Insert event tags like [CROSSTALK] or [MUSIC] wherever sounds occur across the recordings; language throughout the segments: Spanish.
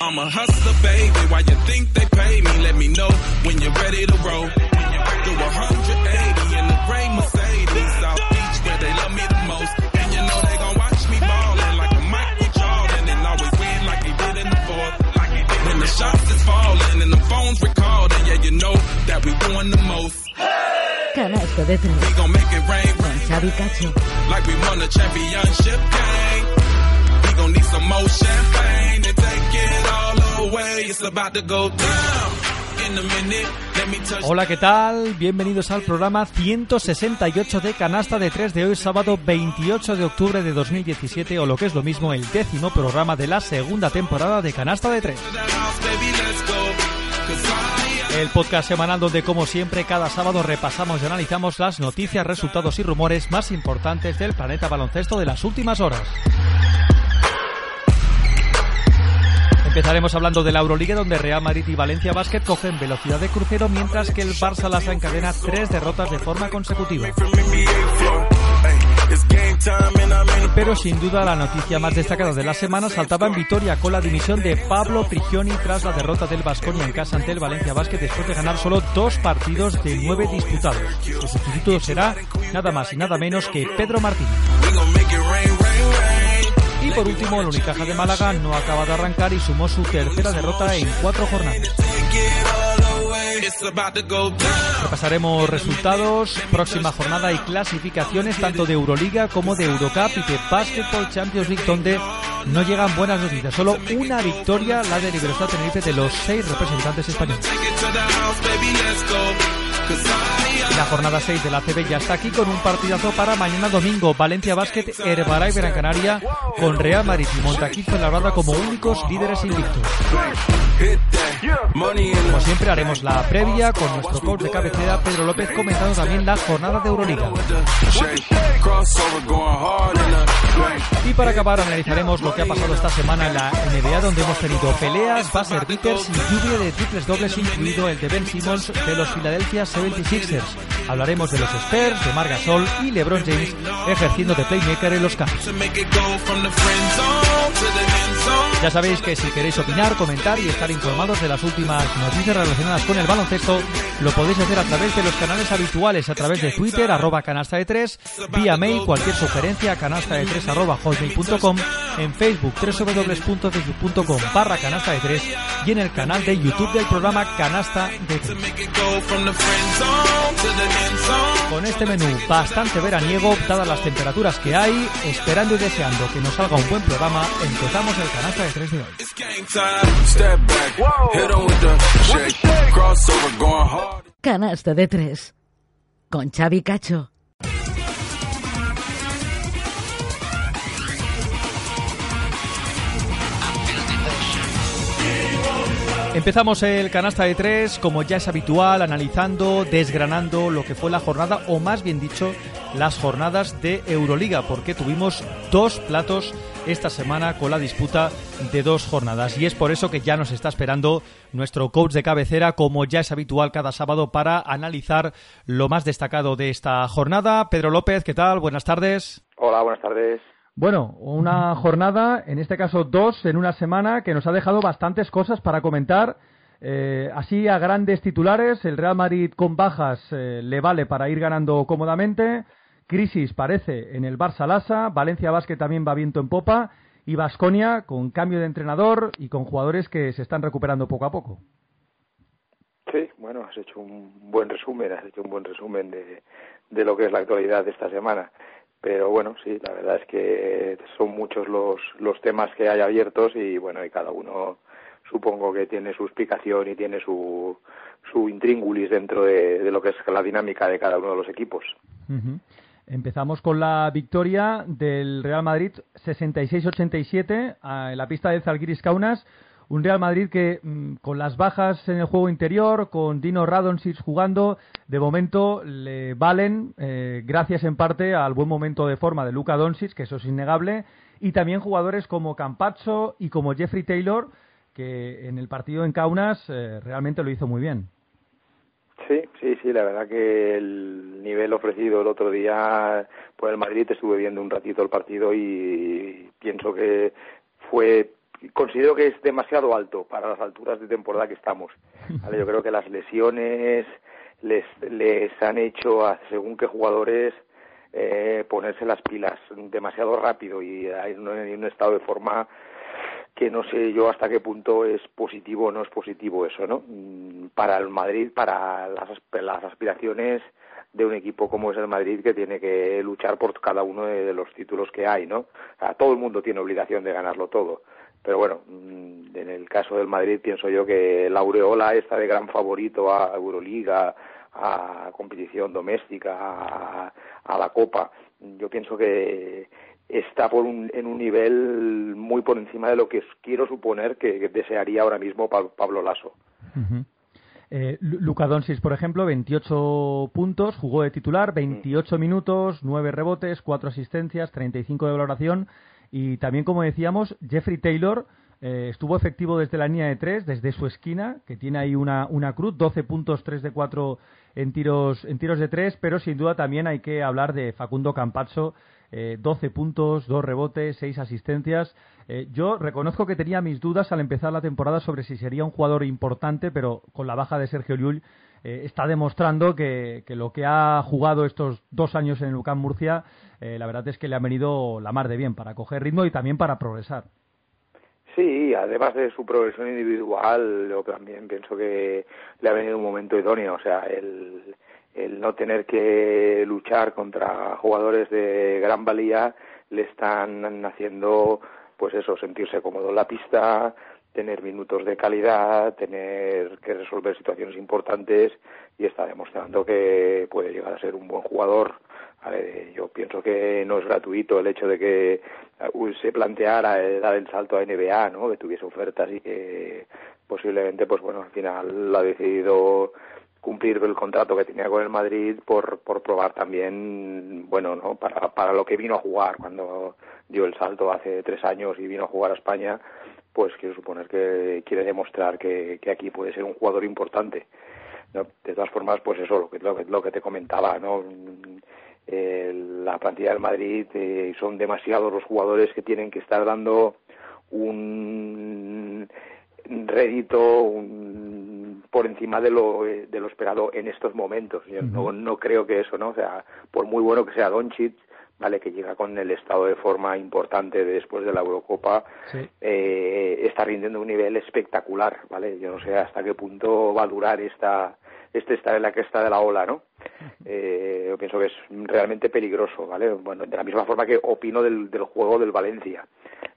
I'm a hustler, baby. Why you think they pay me? Let me know when you're ready to roll. Do 180 in the gray Mercedes, South Beach, where they love me the most. And you know they gon' watch me ballin' like a Michael Jordan and always win like he did in the fourth. Like he did when the shots is falling and the phone's recording, yeah, you know that we doing the most. Canasto de tres. We gon' make it rain, Xavi Cacho. like we won a championship game. We gon' need some more champagne to Hola, ¿qué tal? Bienvenidos al programa 168 de Canasta de 3 de hoy, sábado 28 de octubre de 2017, o lo que es lo mismo, el décimo programa de la segunda temporada de Canasta de 3. the house, baby, let's go. Cause I, El podcast semanal donde, como siempre, cada sábado repasamos y analizamos las noticias, resultados y rumores más importantes del planeta baloncesto de las últimas horas. Empezaremos hablando de la Euroliga, donde Real Madrid y Valencia Basket cogen velocidad de crucero, mientras que el Barça las encadena tres derrotas de forma consecutiva. Pero sin duda la noticia más destacada de la semana saltaba en Vitoria con la dimisión de Pablo Prigioni tras la derrota del Vasconia en casa ante el Valencia Basket después de ganar solo dos partidos de nueve disputados. Su sustituto será nada más y nada menos que Pedro Martínez. Por último, el Unicaja de Málaga no acaba de arrancar y sumó su tercera derrota en cuatro jornadas. Repasaremos resultados, próxima jornada y clasificaciones tanto de Euroliga como de Eurocup y de Basketball Champions League donde no llegan buenas noticias. Solo una victoria, la de Libertad Tenerife de los seis representantes españoles. La jornada 6 de la CB ya está aquí con un partidazo para mañana domingo. Valencia Basket, Herbalife Gran Canaria con Real Madrid y Montaquí Fuenlabrada como únicos líderes invictos. Como siempre haremos la previa con nuestro coach de cabecera Pedro López comentando también la jornada de Euroliga. Y para acabar analizaremos lo que ha pasado esta semana en la NBA donde hemos tenido peleas, buzzer beaters y lluvia de triples dobles incluido el de Ben Simmons de los Philadelphia 76ers. Hablaremos de los Spurs, de Marc Gasol y LeBron James ejerciendo de playmaker en los campos. Ya sabéis que si queréis opinar, comentar y estar informados de las últimas noticias relacionadas con el baloncesto, lo podéis hacer a través de los canales habituales, a través de Twitter, arroba canasta de 3, vía mail, cualquier sugerencia, canasta de 3 arroba en Facebook, www.facebook.com barra canasta de 3 y en el canal de YouTube del programa Canasta de 3. Make it go from the friend zone to the end zone. Con este menú bastante veraniego, dadas las temperaturas que hay, esperando y deseando que nos salga un buen programa, empezamos el Canasta de 3 de hoy. Canasta de tres. Con Xavi Cacho. Empezamos el canasta de tres, como ya es habitual, analizando, desgranando lo que fue la jornada, o más bien dicho, las jornadas de Euroliga, porque tuvimos dos platos esta semana con la disputa de dos jornadas. Y es por eso que ya nos está esperando nuestro coach de cabecera, como ya es habitual cada sábado, para analizar lo más destacado de esta jornada. Pedro López, ¿qué tal? Buenas tardes. Hola, buenas tardes. Bueno, una jornada, en este caso dos, en una semana que nos ha dejado bastantes cosas para comentar. Eh, así a grandes titulares, el Real Madrid con bajas eh, le vale para ir ganando cómodamente. Crisis parece en el Barça Lasa, Valencia Basket también va viento en popa y Vasconia con cambio de entrenador y con jugadores que se están recuperando poco a poco. Sí, bueno, has hecho un buen resumen, has hecho un buen resumen de, de lo que es la actualidad de esta semana. Pero bueno, sí, la verdad es que son muchos los, los temas que hay abiertos y bueno, y cada uno supongo que tiene su explicación y tiene su, su intríngulis dentro de, lo que es la dinámica de cada uno de los equipos. Empezamos con la victoria del Real Madrid 66-87 en la pista de Zalgiris Kaunas. Un Real Madrid que mm, con las bajas en el juego interior, con Dino Radonjic jugando, de momento le valen, eh, gracias en parte al buen momento de forma de Luka Doncic, que eso es innegable, y también jugadores como Campazzo y como Jeffrey Taylor, que en el partido en Kaunas eh, realmente lo hizo muy bien. Sí, sí, sí, la verdad que el nivel ofrecido el otro día por el Madrid estuve viendo un ratito el partido y pienso que fue considero que es demasiado alto para las alturas de temporada que estamos. Yo creo que las lesiones les, han hecho a según qué jugadores eh, ponerse las pilas demasiado rápido y hay un estado de forma que no sé yo hasta qué punto es positivo o no es positivo eso, ¿no? Mm, para el Madrid, para las, las aspiraciones de un equipo como es el Madrid que tiene que luchar por cada uno de, los títulos que hay, ¿no? todo el mundo tiene obligación de ganarlo todo. Pero bueno, mm, en el caso del Madrid pienso yo que la aureola está de gran favorito a Euroliga, a competición doméstica, a, a la Copa. Yo pienso que está por un, en un nivel muy por encima de lo que quiero suponer que, desearía ahora mismo Pablo Lasso. Eh, Luka Doncic, por ejemplo, 28 puntos, jugó de titular, 28 mm. minutos, 9 rebotes, 4 asistencias, 35 de valoración y también, como decíamos, Jeffrey Taylor eh, estuvo efectivo desde la línea de 3, desde su esquina, que tiene ahí una, una cruz, 12 puntos, 3 de 4 en tiros, en tiros de 3, pero sin duda también hay que hablar de Facundo Campazzo, eh, 12 puntos, 2 rebotes, 6 asistencias. Eh, yo reconozco que tenía mis dudas al empezar la temporada sobre si sería un jugador importante, pero con la baja de Sergio Llull eh, está demostrando que, lo que ha jugado estos dos años en el UCAM Murcia, eh, la verdad es que le ha venido la mar de bien para coger ritmo y también para progresar. Sí, además de su progresión individual, yo también pienso que le ha venido un momento idóneo. O sea, el, el no tener que luchar contra jugadores de gran valía le están haciendo pues eso sentirse cómodo en la pista tener minutos de calidad tener que resolver situaciones importantes y está demostrando que puede llegar a ser un buen jugador yo pienso que no es gratuito el hecho de que uh, se planteara dar el salto a NBA, ¿no? Que tuviese ofertas y que posiblemente, pues bueno, al final lo ha decidido cumplir el contrato que tenía con el Madrid por, por probar también, bueno, ¿no? Para, para lo que vino a jugar cuando dio el salto hace tres años y vino a jugar a España, pues quiero suponer que quiere demostrar que, que aquí puede ser un jugador importante. ¿no? De todas formas, pues eso, lo que, lo que, lo que te comentaba, ¿no? Eh, la plantilla del Madrid eh, son demasiados los jugadores que tienen que estar dando un rédito un, por encima de lo, de lo esperado en estos momentos. Yo no, no creo que eso, ¿no? O sea, por muy bueno que sea Doncic, vale que llega con el estado de forma importante después de la Eurocopa eh, está rindiendo un nivel espectacular vale yo no sé hasta qué punto va a durar esta este estar en la cresta de la ola no eh, yo pienso que es realmente peligroso vale bueno de la misma forma que opino del, del juego del Valencia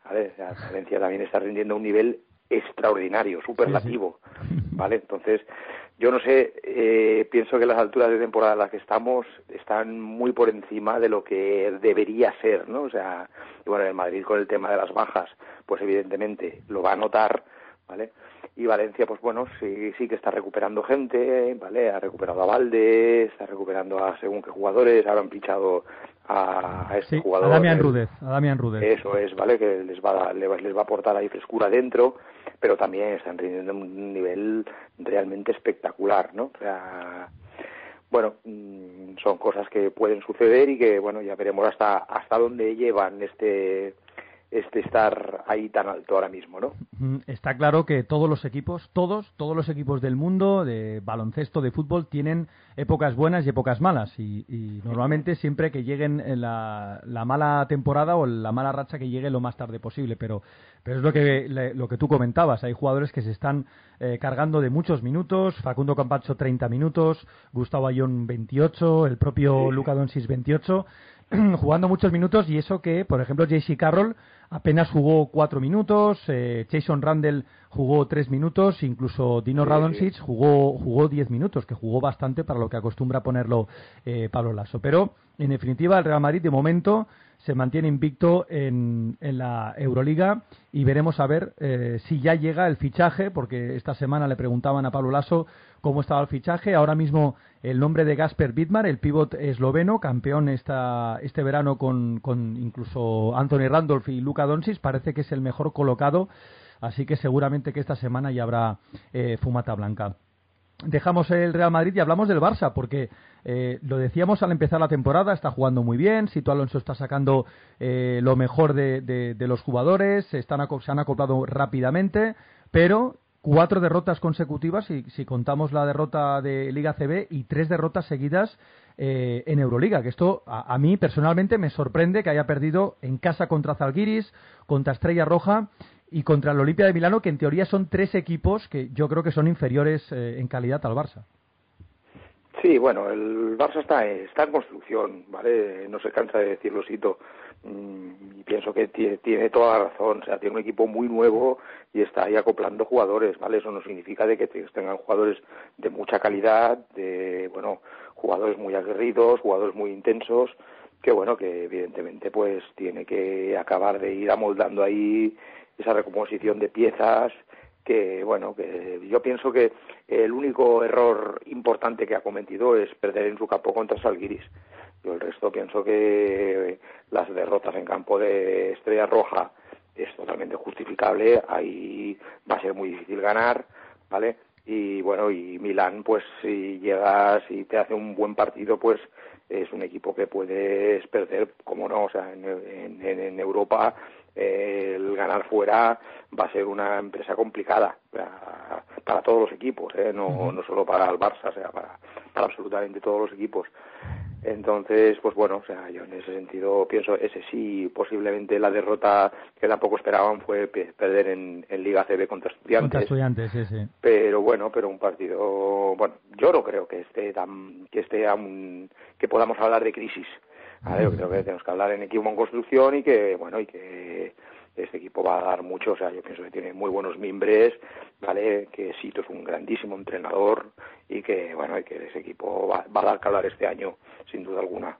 vale Valencia también está rindiendo un nivel extraordinario superlativo vale entonces yo no sé, eh, pienso que las alturas de temporada en las que estamos están muy por encima de lo que debería ser, ¿no? O sea, y bueno, en Madrid con el tema de las bajas, pues evidentemente lo va a notar, ¿vale? Y Valencia, pues bueno, sí, sí que está recuperando gente, ¿vale? Ha recuperado a Valde, está recuperando a según qué jugadores, ahora han pinchado a, este jugador. A Damián Rudez, a Rudez. Eso es, ¿vale? Que les va, a, les va a aportar ahí frescura dentro, pero también están rindiendo un nivel realmente espectacular, ¿no? O sea, bueno, mm, son cosas que pueden suceder y que, bueno, ya veremos hasta, hasta dónde llevan este este estar ahí tan alto ahora mismo, ¿no? Está claro que todos los equipos, todos, todos los equipos del mundo de baloncesto, de fútbol, tienen épocas buenas y épocas malas. Y, normalmente siempre que lleguen la, la, mala temporada o la mala racha que llegue lo más tarde posible. Pero, pero es lo que, lo que tú comentabas. Hay jugadores que se están eh, cargando de muchos minutos. Facundo Campacho 30 minutos, Gustavo Ayón 28, el propio Luca Doncic 28. [CLEARS THROAT] jugando muchos minutos y eso que, por ejemplo, JC Carroll apenas jugó cuatro minutos, eh, Jason Randall jugó tres minutos, incluso Dino sí, jugó jugó diez minutos, que jugó bastante para lo que acostumbra ponerlo eh, Pablo Lasso. Pero, en definitiva, el Real Madrid de momento se mantiene invicto en, en la Euroliga y veremos a ver eh, si ya llega el fichaje, porque esta semana le preguntaban a Pablo Lasso cómo estaba el fichaje. Ahora mismo el nombre de Gasper Wittmar, el pívot esloveno, campeón esta, este verano con, con incluso Anthony Randolph y Luka Doncic, parece que es el mejor colocado, así que seguramente que esta semana ya habrá eh, fumata blanca. Dejamos el Real Madrid y hablamos del Barça, porque eh, lo decíamos al empezar la temporada, está jugando muy bien, Sito Alonso está sacando eh, lo mejor de, de, los jugadores, se, están, se han acoplado rápidamente, pero cuatro derrotas consecutivas, si, si contamos la derrota de Liga CB, y tres derrotas seguidas eh, en Euroliga, que esto a, mí personalmente me sorprende que haya perdido en casa contra Zalgiris, contra Estrella Roja y contra el Olimpia de Milano, que en teoría son tres equipos que yo creo que son inferiores eh, en calidad al Barça. Sí, bueno, el Barça está, está en construcción, ¿vale? No se cansa de decirlo, Sito. Mm, y pienso que tiene, toda la razón. O sea, tiene un equipo muy nuevo y está ahí acoplando jugadores, ¿vale? Eso no significa de que tengan jugadores de mucha calidad, de, bueno, jugadores muy aguerridos, jugadores muy intensos, que bueno, que evidentemente pues tiene que acabar de ir amoldando ahí esa recomposición de piezas que bueno que yo pienso que el único error importante que ha cometido es perder en su campo contra Salguiris yo el resto pienso que las derrotas en campo de Estrella Roja es totalmente justificable, ahí va a ser muy difícil ganar, ¿vale? Y bueno, y Milán, pues si llegas y te hace un buen partido, pues es un equipo que puedes perder, como no, o sea, en, en, Europa el ganar fuera va a ser una empresa complicada para, para todos los equipos, ¿eh? no, no solo para el Barça, o sea, para, para absolutamente todos los equipos. Entonces, pues bueno, o sea, yo en ese sentido pienso, ese sí, posiblemente la derrota que tampoco esperaban fue perder en, Liga CB contra Estudiantes. Contra Estudiantes, sí, sí. Pero bueno, pero un partido, bueno, yo no creo que esté tan, que esté aún, que podamos hablar de crisis. Creo que tenemos que hablar en equipo en construcción y que, bueno, y que este equipo va a dar mucho, o sea, yo pienso que tiene muy buenos mimbres, ¿vale? Que Sito es un grandísimo entrenador y que, bueno, y que ese equipo va, a dar que hablar este año, sin duda alguna.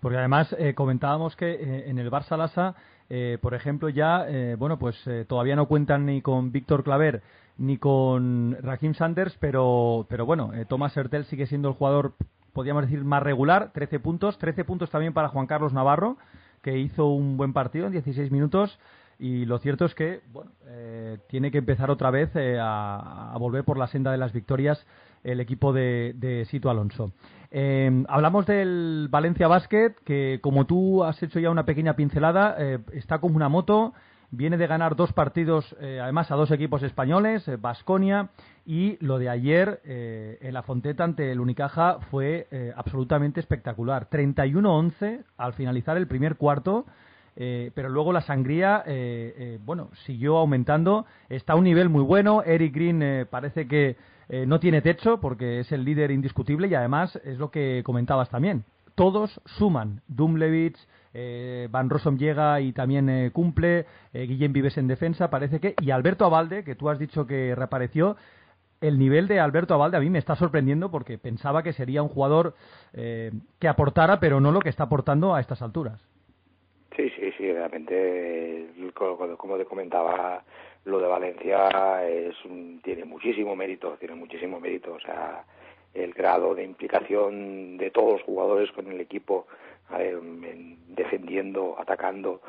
Porque además eh, comentábamos que eh, en el Barça Lasa, eh, por ejemplo, ya, bueno, pues todavía no cuentan ni con Víctor Claver ni con Raheem Sanders, pero, pero bueno, Tomás Hertel sigue siendo el jugador, podríamos decir, más regular, 13 puntos, 13 puntos también para Juan Carlos Navarro, que hizo un buen partido en 16 minutos y lo cierto es que bueno, eh, tiene que empezar otra vez eh, a, volver por la senda de las victorias el equipo de, de Sito Alonso. Eh, hablamos del Valencia Basket, que como tú has hecho ya una pequeña pincelada, está como una moto, viene de ganar dos partidos, además a dos equipos españoles, Basconia, y lo de ayer en la Fonteta ante el Unicaja fue absolutamente espectacular. 31-11 al finalizar el primer cuarto. Eh, pero luego la sangría, eh, eh, bueno, siguió aumentando, está a un nivel muy bueno, Eric Green parece que no tiene techo porque es el líder indiscutible y además es lo que comentabas también, todos suman, Dumlevich, Van Rossum llega y también cumple, Guillem Vives en defensa, parece que, y Alberto Abalde, que tú has dicho que reapareció, el nivel de Alberto Abalde a mí me está sorprendiendo porque pensaba que sería un jugador que aportara, pero no lo que está aportando a estas alturas. Sí, sí, sí, realmente, como te comentaba, lo de Valencia es tiene muchísimo mérito, tiene muchísimo mérito, o sea, el grado de implicación de todos los jugadores con el equipo, defendiendo, atacando,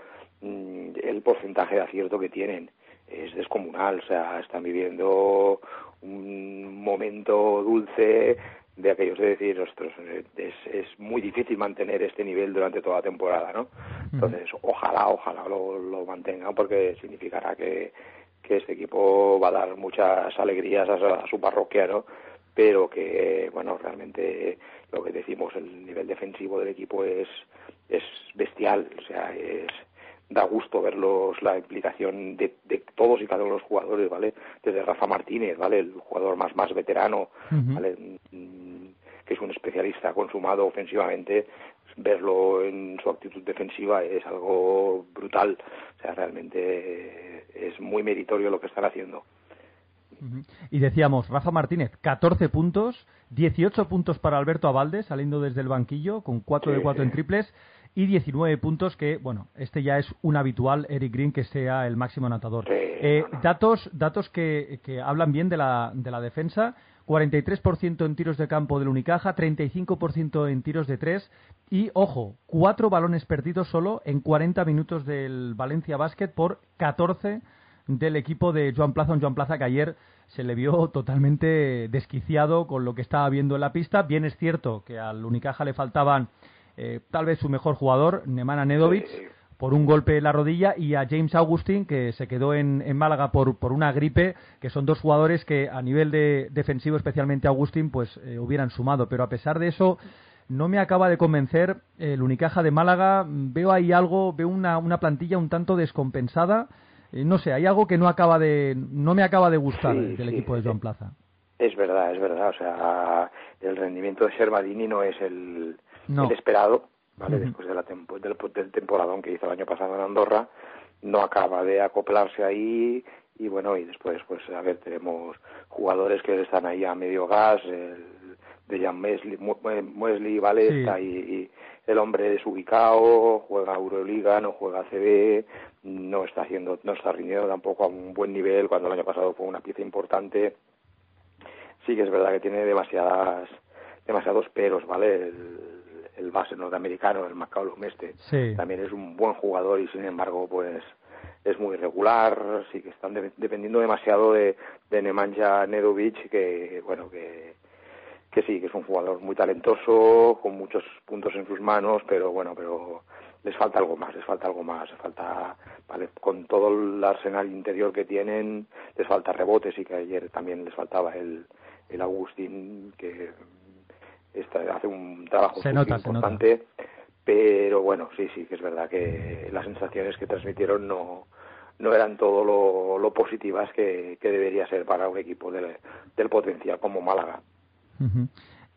mm, el porcentaje de acierto que tienen es descomunal, o sea, están viviendo un momento dulce de aquellos de decir, ostras, es, es muy difícil mantener este nivel durante toda la temporada, ¿no? Entonces, ojalá, ojalá lo, lo mantengan porque significará que, que este equipo va a dar muchas alegrías a, su parroquia, ¿no? Pero que, bueno, realmente lo que decimos, el nivel defensivo del equipo es, es bestial, o sea, es da gusto verlos la implicación de, de, todos y cada uno de los jugadores, ¿vale? Desde Rafa Martínez, ¿vale? El jugador más más veterano, ¿vale? Mm, que es un especialista consumado ofensivamente, verlo en su actitud defensiva es algo brutal. O sea, realmente es muy meritorio lo que están haciendo. Y decíamos, Rafa Martínez, 14 puntos, 18 puntos para Alberto Avalde, saliendo desde el banquillo, con 4 de 4 en triples, y 19 puntos que, bueno, este ya es un habitual Eric Green que sea el máximo anotador. Eh, datos datos que, que, hablan bien de la, de la defensa. 43% en tiros de campo del Unicaja, 35% en tiros de tres y, ojo, cuatro balones perdidos solo en 40 minutos del Valencia Basket por 14 del equipo de Joan Plaza, un Joan Plaza que ayer se le vio totalmente desquiciado con lo que estaba viendo en la pista. Bien es cierto que al Unicaja le faltaban eh, tal vez su mejor jugador, Nemanja Nedovic, por un golpe en la rodilla, y a James Augustin, que se quedó en, Málaga por, por, una gripe, que son dos jugadores que a nivel de defensivo, especialmente Augustin, pues eh, hubieran sumado. Pero a pesar de eso, no me acaba de convencer el Unicaja de Málaga. Veo ahí algo, veo una, una plantilla un tanto descompensada. Eh, no sé, hay algo que no acaba de, no me acaba de gustar del equipo de Joan Plaza. Es verdad, es verdad. O sea, el rendimiento de Servadini no es el, el esperado, ¿vale? Después de la del, del temporadón que hizo el año pasado en Andorra, no acaba de acoplarse ahí y bueno, y después, pues a ver, tenemos jugadores que están ahí a medio gas, el de Jan Wesley, ¿vale? Está ahí el hombre desubicado, juega Euroliga, no juega CB, no está haciendo, no está rindiendo tampoco a un buen nivel cuando el año pasado fue una pieza importante. Sí que es verdad que tiene demasiadas, demasiados peros, ¿vale? El, el base norteamericano, el McCallum este, también es un buen jugador y sin embargo pues es muy irregular, sí que están dependiendo demasiado de, de Nemanja Nedovic que bueno que que sí, que es un jugador muy talentoso, con muchos puntos en sus manos, pero bueno, pero les falta algo más, les falta algo más, les falta, vale, con todo el arsenal interior que tienen, les falta rebotes y que ayer también les faltaba el, el Agustín, que hace un trabajo importante, pero bueno, sí, sí, que es verdad que las sensaciones que transmitieron no, no eran todo lo, positivas que, debería ser para un equipo del potencial como Málaga.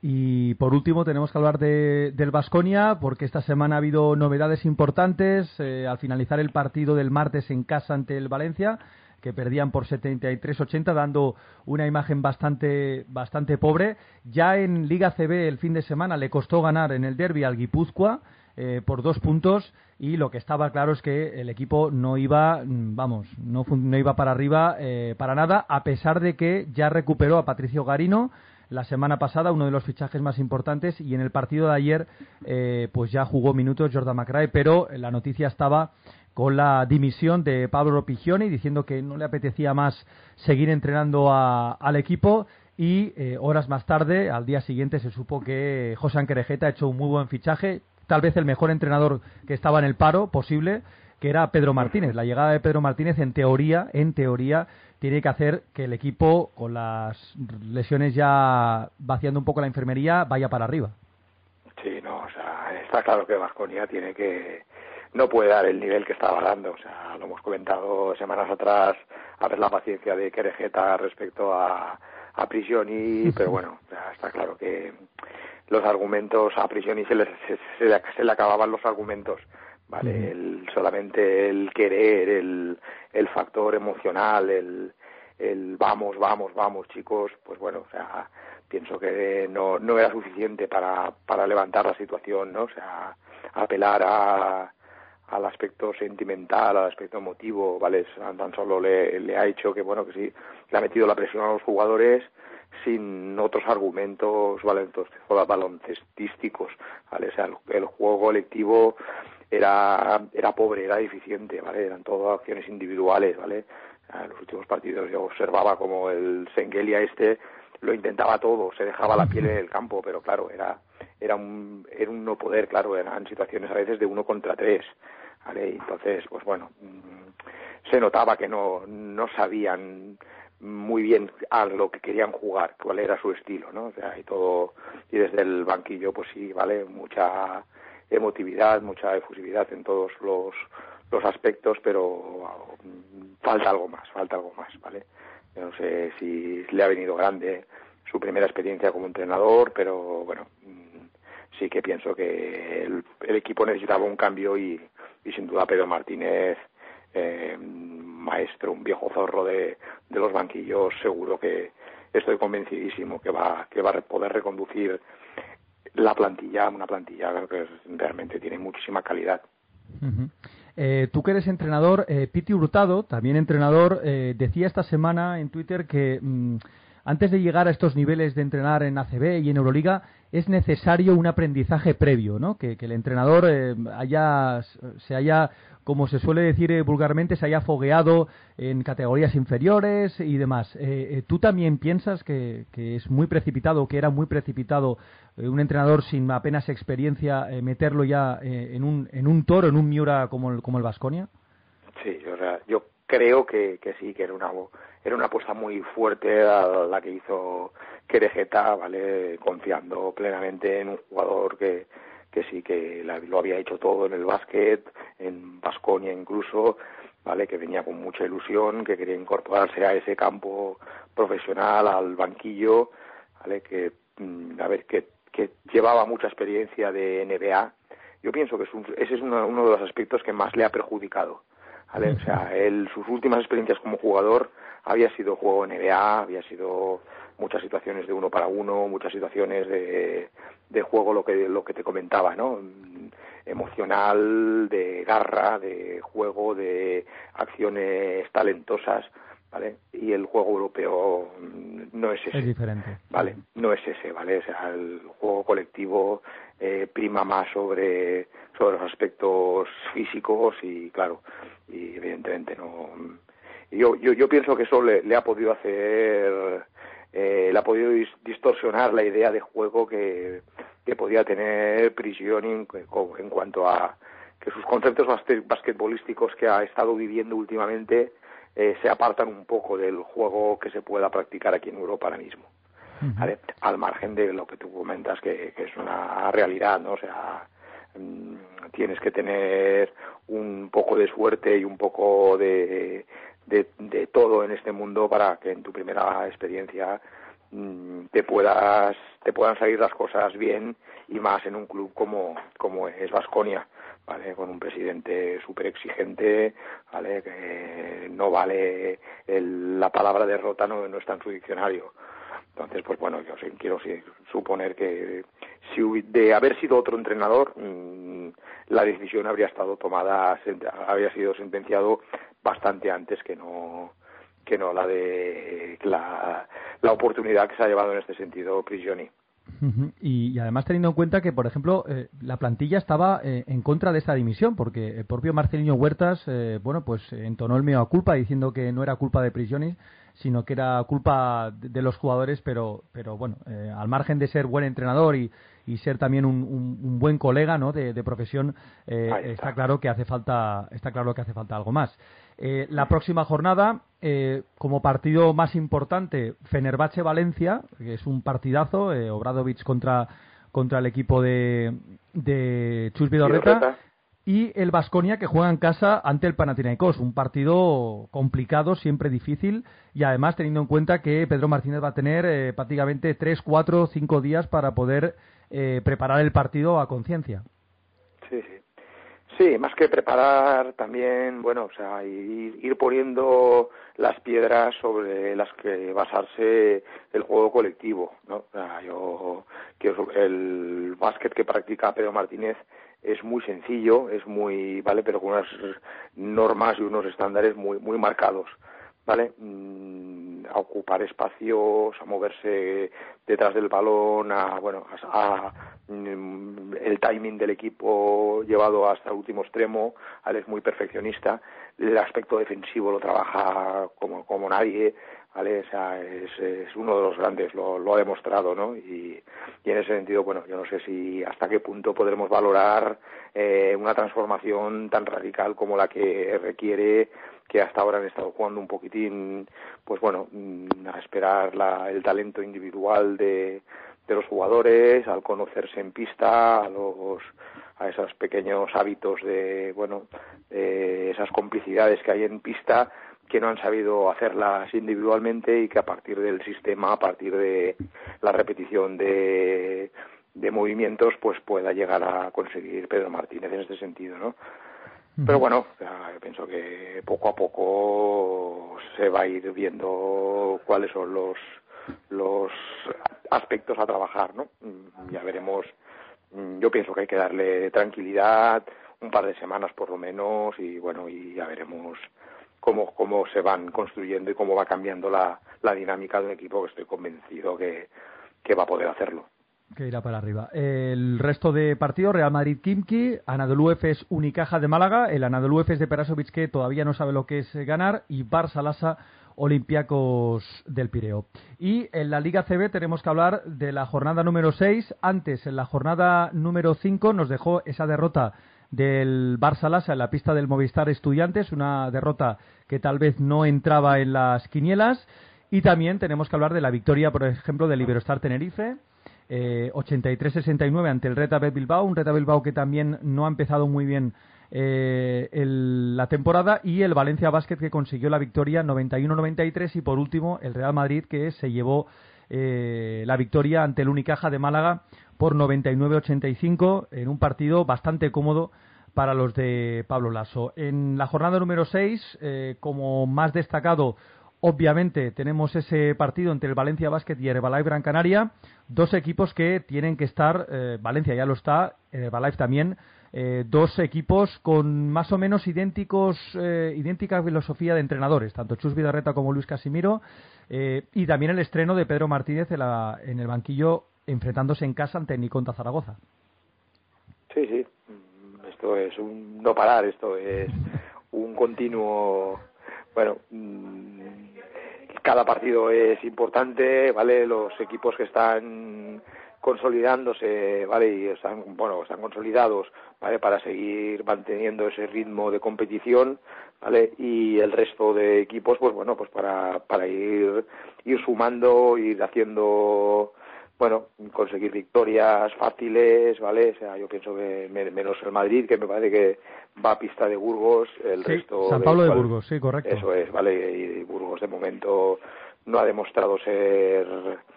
Y por último tenemos que hablar de, del Vasconia porque esta semana ha habido novedades importantes. Eh, al finalizar el partido del martes en casa ante el Valencia, que perdían por 73-80, dando una imagen bastante, bastante pobre. Ya en Liga CB el fin de semana le costó ganar en el derby al Guipúzcoa eh, por dos puntos y lo que estaba claro es que el equipo no iba, vamos, no, no iba para arriba eh, para nada, a pesar de que ya recuperó a Patricio Garino la semana pasada, uno de los fichajes más importantes, y en el partido de ayer, eh, pues ya jugó minutos Jordan McRae, pero la noticia estaba con la dimisión de Pablo Pigioni, diciendo que no le apetecía más seguir entrenando al equipo. Y eh, horas más tarde, al día siguiente, se supo que José Anquerejeta ha hecho un muy buen fichaje, tal vez el mejor entrenador que estaba en el paro posible, que era Pedro Martínez. La llegada de Pedro Martínez, en teoría, en teoría, tiene que hacer que el equipo, con las lesiones ya vaciando un poco la enfermería, vaya para arriba. Sí, no, o sea, está claro que Vasconia tiene que no puede dar el nivel que estaba dando. O sea, lo hemos comentado semanas atrás, a ver la paciencia de Querejeta respecto a, a Prigioni, [LAUGHS] pero bueno, está claro que los argumentos a Prigioni se le, se, le acababan los argumentos. Vale, el, solamente el querer, el, el factor emocional, el, el vamos, vamos, vamos, chicos, pues bueno, o sea, pienso que no, no era suficiente para, para levantar la situación, ¿no? O sea, apelar a, al aspecto sentimental, al aspecto emotivo, ¿vale? Tan solo le, le ha hecho que, bueno, que sí, le ha metido la presión a los jugadores sin otros argumentos baloncestísticos, ¿vale? O sea, el, juego colectivo era, era pobre, era deficiente, ¿vale? Eran todas acciones individuales, ¿vale? En los últimos partidos yo observaba como el Sengelia este lo intentaba todo, se dejaba la piel en el campo, pero claro, era, era un, era un no poder, claro, eran situaciones a veces de uno contra tres, ¿vale? entonces, pues bueno, mm, se notaba que no, no sabían muy bien a lo que querían jugar, cuál era su estilo, ¿no? O sea, y todo, y desde el banquillo, pues sí, vale, mucha emotividad, mucha efusividad en todos los, los aspectos, pero mm, falta algo más, falta algo más, ¿vale? no sé si le ha venido grande su primera experiencia como entrenador, pero bueno, mm, sí que pienso que el, equipo necesitaba un cambio y, y sin duda Pedro Martínez, eh, maestro, un viejo zorro de, de los banquillos, seguro que estoy convencidísimo que va, que va a poder reconducir la plantilla, una plantilla que realmente tiene muchísima calidad. Eh, tú que eres entrenador, eh, Piti Hurtado, también entrenador, eh, decía esta semana en Twitter que mm, antes de llegar a estos niveles de entrenar en ACB y en Euroliga es necesario un aprendizaje previo, ¿no? Que, el entrenador haya, se haya como se suele decir eh, vulgarmente, se haya fogueado en categorías inferiores y demás. Eh, eh, ¿Tú también piensas que, es muy precipitado, que era muy precipitado un entrenador sin apenas experiencia meterlo ya en, un, en un toro, en un Miura como el, como el Vasconia? Sí, yo, yo creo que, que, sí, que era una, era una apuesta muy fuerte la, la que hizo Querejeta, ¿vale? Confiando plenamente en un jugador que que sí que lo había hecho todo en el básquet, en Basconia incluso, ¿vale? Que venía con mucha ilusión, que quería incorporarse a ese campo profesional, al banquillo, ¿vale? Que, mm, a ver, que, que llevaba mucha experiencia de NBA. Yo pienso que ese es uno, uno, de los aspectos que más le ha perjudicado, ¿vale? O sea, él, sus últimas experiencias como jugador había sido juego NBA, había sido muchas situaciones de uno para uno, muchas situaciones de, de juego, lo que, lo que te comentaba, ¿no? Emocional, de garra, de juego, de acciones talentosas, ¿vale? Y el juego europeo no es ese. Es diferente. ¿Vale? No es ese, ¿vale? O sea, el juego colectivo eh, prima más sobre, sobre los aspectos físicos y, claro, y evidentemente no. Yo, yo, yo pienso que eso le, le ha podido hacer eh, le ha podido distorsionar la idea de juego que, que podía tener Prigioni en, en, cuanto a que sus conceptos basquetbolísticos que ha estado viviendo últimamente eh, se apartan un poco del juego que se pueda practicar aquí en Europa ahora mismo. Al margen de lo que tú comentas, que, que es una realidad, ¿no? O sea, mm, tienes que tener un poco de suerte y un poco de, de, de, todo en este mundo para que en tu primera experiencia mm, te puedas te puedan salir las cosas bien y más en un club como como es Vasconia vale con un presidente súper exigente vale que no vale la palabra derrota no, no está en su diccionario. Entonces pues bueno yo quiero suponer que si de haber sido otro entrenador mm, la decisión habría estado tomada habría sido sentenciado bastante antes que no que no la de la, la oportunidad que se ha llevado en este sentido Prigioni. Y, además teniendo en cuenta que, por ejemplo, eh, la plantilla estaba eh, en contra de esta dimisión, porque el propio Marcelino Huertas, eh, bueno, pues entonó el mío a culpa diciendo que no era culpa de Prigioni, sino que era culpa de, los jugadores, pero, pero bueno, al margen de ser buen entrenador y, y ser también un, un, buen colega, ¿no? De, de profesión, está claro que hace falta, está claro que hace falta algo más. Eh, la próxima jornada, eh, como partido más importante, Fenerbahce-Valencia, que es un partidazo, eh, Obradovic contra, contra el equipo de, de Chus Vidorreta, y el Vasconia que juega en casa ante el Panathinaikos, un partido complicado, siempre difícil, y además teniendo en cuenta que Pedro Martínez va a tener prácticamente 3, 4, 5 días para poder preparar el partido a conciencia. Sí, sí. Sí, más que preparar también, bueno, o sea, ir, poniendo las piedras sobre las que basarse el juego colectivo, ¿no? Quiero el básquet que practica Pedro Martínez es muy sencillo, es muy, vale, pero con unas normas y unos estándares muy muy marcados. ¿Vale? Mm, a ocupar espacios, a moverse detrás del balón, a, bueno, a, mm, el timing del equipo llevado hasta el último extremo, él es muy perfeccionista, el aspecto defensivo lo trabaja como, como nadie, ¿vale? O sea, es, es uno de los grandes, lo, lo ha demostrado, ¿no? Y, y, en ese sentido, bueno, yo no sé si hasta qué punto podremos valorar eh, una transformación tan radical como la que requiere que hasta ahora han estado jugando un poquitín, pues bueno, mm, a esperar la, el talento individual de, los jugadores, al conocerse en pista, a los a esos pequeños hábitos de bueno de esas complicidades que hay en pista que no han sabido hacerlas individualmente y que a partir del sistema, a partir de la repetición de, de movimientos, pues pueda llegar a conseguir Pedro Martínez en este sentido, ¿no? Pero bueno, yo pienso que poco a poco se va a ir viendo cuáles son los los aspectos a trabajar, ¿no? Ya veremos. Yo pienso que hay que darle tranquilidad, un par de semanas por lo menos, y bueno, y ya veremos cómo, cómo se van construyendo y cómo va cambiando la, la dinámica de un equipo que estoy convencido que, que va a poder hacerlo. Que irá para arriba. El resto de partidos, Real Madrid-Kimki, Anadolu es Unicaja de Málaga, el Anadolu es de Perasovic que todavía no sabe lo que es ganar, y Barça-Lasa Olympiacos del Pireo. Y en la Liga CB tenemos que hablar de la jornada número 6. Antes, en la jornada número 5, nos dejó esa derrota del Barça Lasa en la pista del Movistar Estudiantes, una derrota que tal vez no entraba en las quinielas. Y también tenemos que hablar de la victoria, por ejemplo, del Iberostar Tenerife, eh, 83-69 ante el Reta Bilbao, un Reta Bilbao que también no ha empezado muy bien eh, la temporada y el Valencia Basket que consiguió la victoria 91-93 y por último el Real Madrid que se llevó eh, la victoria ante el Unicaja de Málaga por 99-85 en un partido bastante cómodo para los de Pablo Lasso. En la jornada número 6, eh, como más destacado, obviamente tenemos ese partido entre el Valencia Basket y Herbalife Gran Canaria, dos equipos que tienen que estar, Valencia ya lo está, Herbalife también, eh, dos equipos con más o menos idénticos, eh, idéntica filosofía de entrenadores, tanto Chus Vidarreta como Luis Casimiro, eh, y también el estreno de Pedro Martínez en, la, en, el banquillo enfrentándose en casa ante Niconta Zaragoza. Sí, sí, esto es un no parar, esto es un continuo, bueno, mm, cada partido es importante, ¿vale? Los equipos que están consolidándose, ¿vale? Y están, bueno, están consolidados, ¿vale? Para seguir manteniendo ese ritmo de competición, ¿vale? Y el resto de equipos, pues bueno, pues para, para ir, ir sumando, ir haciendo, bueno, conseguir victorias fáciles, ¿vale? O sea, yo pienso que menos el Madrid, que me parece que va a pista de Burgos, el resto... San Pablo de, Burgos, sí, correcto. Eso es, ¿vale? Y Burgos de momento no ha demostrado ser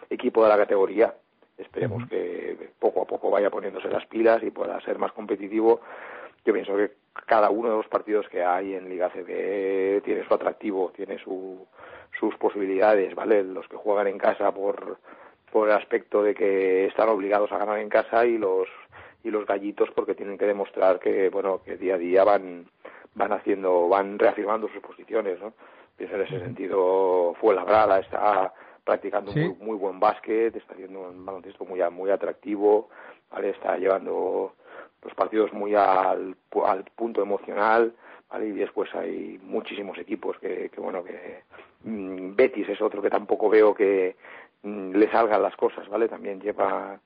equipo de la categoría, Esperemos que poco a poco vaya poniéndose las pilas y pueda ser más competitivo. Yo pienso que cada uno de los partidos que hay en Liga CB tiene su atractivo, tiene su, sus posibilidades, ¿vale? Los que juegan en casa por, por el aspecto de que están obligados a ganar en casa y los y los gallitos porque tienen que demostrar que bueno que día a día van van haciendo van reafirmando sus posiciones no pienso en ese sentido fue la brada está practicando muy, muy, buen básquet, está haciendo un baloncesto muy, muy atractivo, ¿vale? está llevando los partidos muy al, al punto emocional, ¿vale? y después hay muchísimos equipos que, que bueno, que mm, Betis es otro que tampoco veo que le salgan las cosas, ¿vale? También lleva,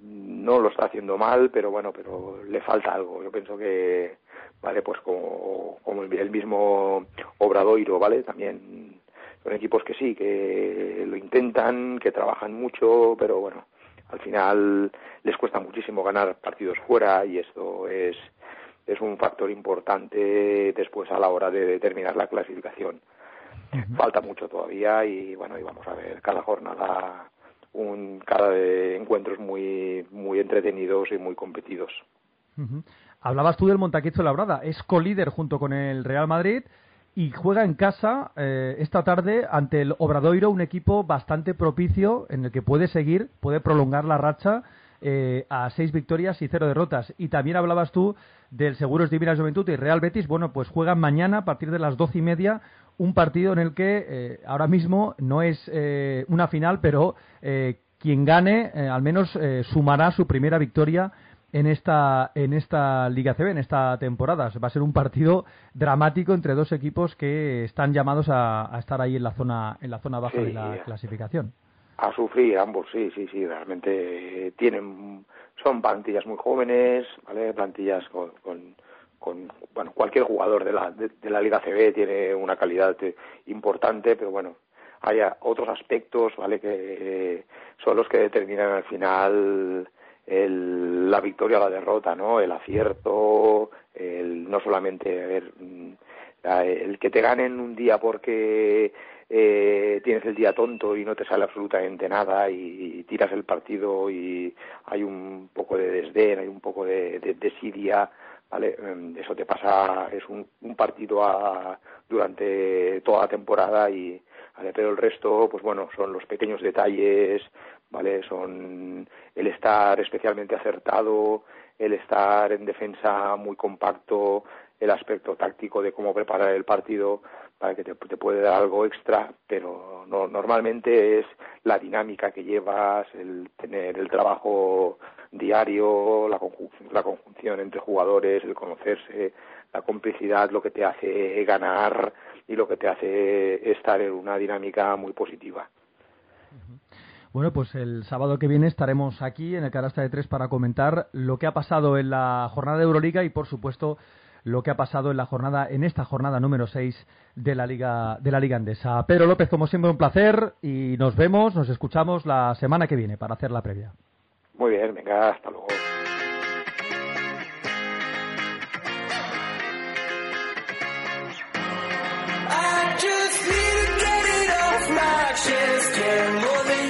no lo está haciendo mal, pero bueno, pero le falta algo. Yo pienso que, ¿vale? Pues como, como el mismo Obradoiro, ¿vale? También son equipos que sí, que lo intentan, que trabajan mucho, pero bueno, al final les cuesta muchísimo ganar partidos fuera y esto es, es un factor importante después a la hora de determinar la clasificación. Falta mucho todavía y bueno, y vamos a ver cada jornada un cada de encuentros muy muy entretenidos y muy competidos. Hablabas tú del Montaquito Labrada, es colíder junto con el Real Madrid y juega en casa eh, esta tarde ante el Obradoiro, un equipo bastante propicio en el que puede seguir, puede prolongar la racha eh, a seis victorias y cero derrotas. Y también hablabas tú del Seguros Divinas Juventud y Real Betis. Bueno, pues juegan mañana a partir de las doce y media un partido en el que eh, ahora mismo no es una final, pero quien gane al menos sumará su primera victoria en esta en esta Liga CB, en esta temporada. Va a ser un partido dramático entre dos equipos que están llamados a, estar ahí en la zona en la zona baja de la clasificación. A sufrir ambos, sí, sí, sí. Realmente tienen son plantillas muy jóvenes, ¿vale? Plantillas con, con, bueno, cualquier jugador de la, de, la Liga CB tiene una calidad importante, pero bueno, hay otros aspectos, ¿vale? Que son los que determinan al final el, la victoria o la derrota, ¿no? El acierto, el no solamente ver, mm, el que te ganen un día porque eh, tienes el día tonto y no te sale absolutamente nada y, tiras el partido y hay un poco de desdén, hay un poco de, de desidia, ¿vale? Em, eso te pasa, es un, un partido a, durante toda la temporada y, ¿vale? Pero el resto, pues bueno, son los pequeños detalles, ¿vale? Son el estar especialmente acertado, el estar en defensa muy compacto, el aspecto táctico de cómo preparar el partido que te, puede dar algo extra, pero no, normalmente es la dinámica que llevas, el tener el trabajo diario, la, la conjunción entre jugadores, el conocerse, la complicidad, lo que te hace ganar y lo que te hace estar en una dinámica muy positiva. Bueno, pues el sábado que viene estaremos aquí en el Carasta de Tres para comentar lo que ha pasado en la jornada de Euroliga y, por supuesto, lo que ha pasado en la jornada, en esta jornada número 6 de la Liga, de la Liga Andesa. Pedro López, como siempre, un placer y nos vemos, nos escuchamos la semana que viene para hacer la previa. Muy bien, venga, hasta luego.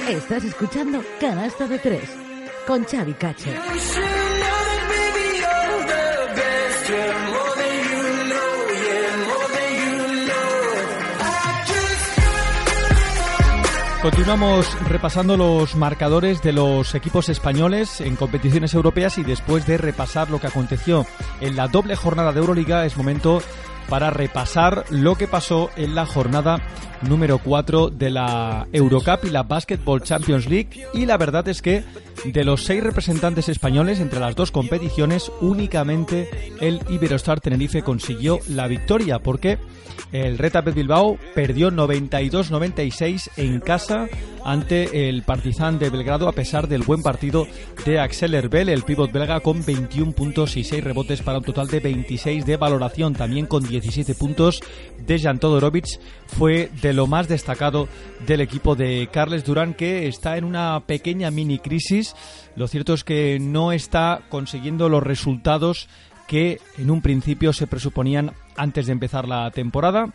Estás escuchando Canasta de Tres con Xavi Cacho. Continuamos repasando los marcadores de los equipos españoles en competiciones europeas y después de repasar lo que aconteció en la doble jornada de Euroliga es momento para repasar lo que pasó en la jornada número 4 de la Eurocup y la Basketball Champions League. Y la verdad es que de los seis representantes españoles entre las dos competiciones únicamente el Iberostar Tenerife consiguió la victoria porque el Red Bilbao perdió 92-96 en casa ante el Partizan de Belgrado a pesar del buen partido de Axel Herbel, el pívot belga con 21 puntos y 6 rebotes para un total de 26 de valoración, también con 17 puntos de Jan Todorovic fue de lo más destacado del equipo de Carles Durán que está en una pequeña mini crisis. Lo cierto es que no está consiguiendo los resultados que en un principio se presuponían antes de empezar la temporada.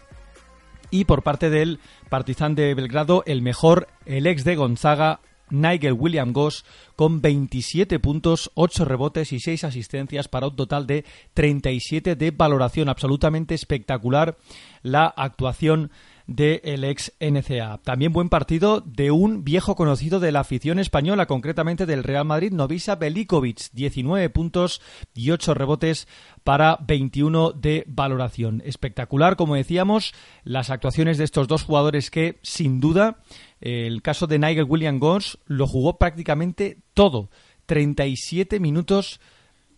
Y por parte del Partizan de Belgrado, el mejor, el ex de Gonzaga, Nigel William Goss, con 27 puntos, 8 rebotes y 6 asistencias para un total de 37 de valoración. Absolutamente espectacular la actuación del ex NCA. También buen partido de un viejo conocido de la afición española, concretamente del Real Madrid, Novisa Belikovic, 19 puntos y 8 rebotes para 21 de valoración. Espectacular, como decíamos, las actuaciones de estos dos jugadores que, sin duda, el caso de Nigel William Gons lo jugó prácticamente todo. 37 minutos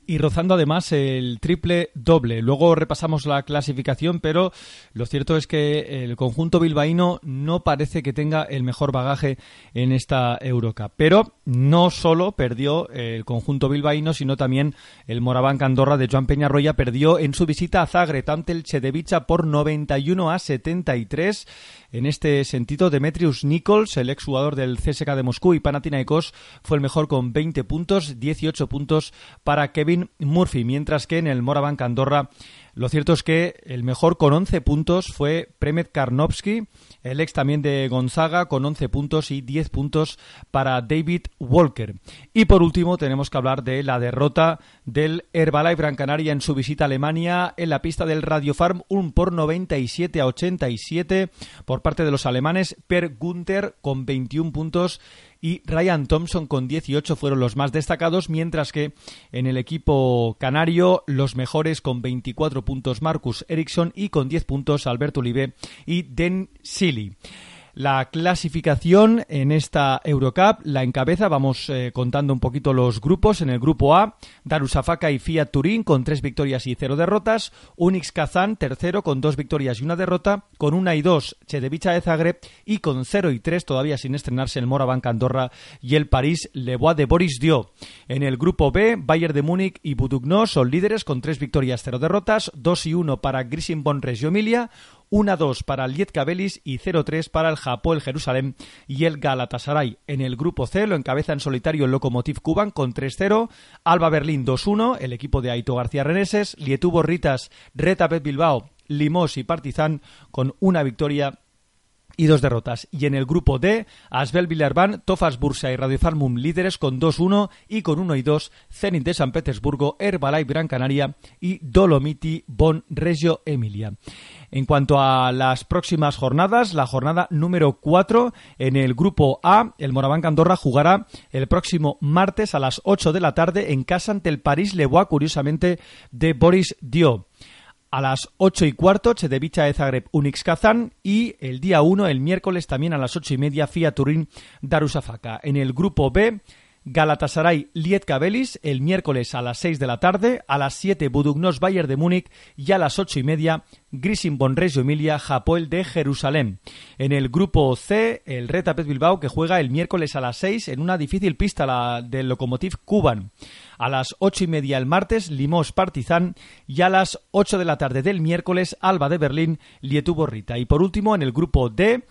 y rozando además el triple doble. Luego repasamos la clasificación, pero lo cierto es que el conjunto bilbaíno no parece que tenga el mejor bagaje en esta Eurocup. Pero no solo perdió el conjunto bilbaíno, sino también el Moraván Andorra de Joan Peñarroya perdió en su visita a Zagreb ante el Chedevicha por 91 a 73 en este sentido, Demetrius Nichols, el exjugador del CSK de Moscú y Panathinaikos, fue el mejor con 20 puntos, 18 puntos para Kevin Murphy, mientras que en el Morabank Andorra lo cierto es que el mejor con 11 puntos fue Premet Karnovsky, el ex también de Gonzaga, con 11 puntos y 10 puntos para David Walker. Y por último, tenemos que hablar de la derrota del Herbalife Gran Canaria en su visita a Alemania en la pista del Radio Farm, un por 97 a 87 por parte de los alemanes. Per Gunther con 21 puntos y Ryan Thompson con 18 fueron los más destacados, mientras que en el equipo canario los mejores con 24 puntos Marcus Ericsson y con 10 puntos Alberto Olive y Den Silly. La clasificación en esta Eurocup la encabeza, vamos eh, contando un poquito los grupos. En el grupo A, Darussafaka y Fiat Turín con tres victorias y cero derrotas. Unix Kazán, tercero, con dos victorias y una derrota. Con una y dos, Chedevicha de Zagreb. Y con cero y tres, todavía sin estrenarse, el Morabank Andorra y el París Levois de Boris Dio. En el grupo B, Bayern de Múnich y Budugno son líderes con tres victorias, cero derrotas. Dos y uno para Grisingborn Reggio Emilia. 1-2 para el Lietka y 0-3 para el Japón, Jerusalén y el Galatasaray. En el grupo C lo encabeza en solitario el Lokomotiv Kuban con 3-0, Alba Berlín 2-1, el equipo de Aito García Reneses, Lietubo Ritas, Retabet Bilbao, Limos y Partizan con una victoria y dos derrotas. Y en el grupo D, Asbel Villarban, Tofas Bursa y Radio Farmum líderes con 2-1 y con 1 y 2 Zenit de San Petersburgo, Herbalife Gran Canaria y Dolomiti Bon Reggio Emilia. En cuanto a las próximas jornadas, la jornada número 4 en el grupo A, el Moraván Andorra jugará el próximo martes a las 8 de la tarde en casa ante el París Levois, curiosamente, de Boris Dio a las 8 y cuarto, Chedevicha de Zagreb, Unix Kazán y el día 1, el miércoles también a las 8 y media, Fiat Turín, Darussafaka. En el grupo B, Galatasaray Lietka Belis el miércoles a las 6 de la tarde, a las 7 Budugnos Bayern de Múnich y a las 8 y media Grisingborn Reggio Emilia Japoel de Jerusalén. En el grupo C, el Retapet Bilbao que juega el miércoles a las 6 en una difícil pista la del Lokomotiv Kuban. A las 8 y media el martes Limos Partizan y a las 8 de la tarde del miércoles Alba de Berlín Lietubo Rita. Y por último en el grupo D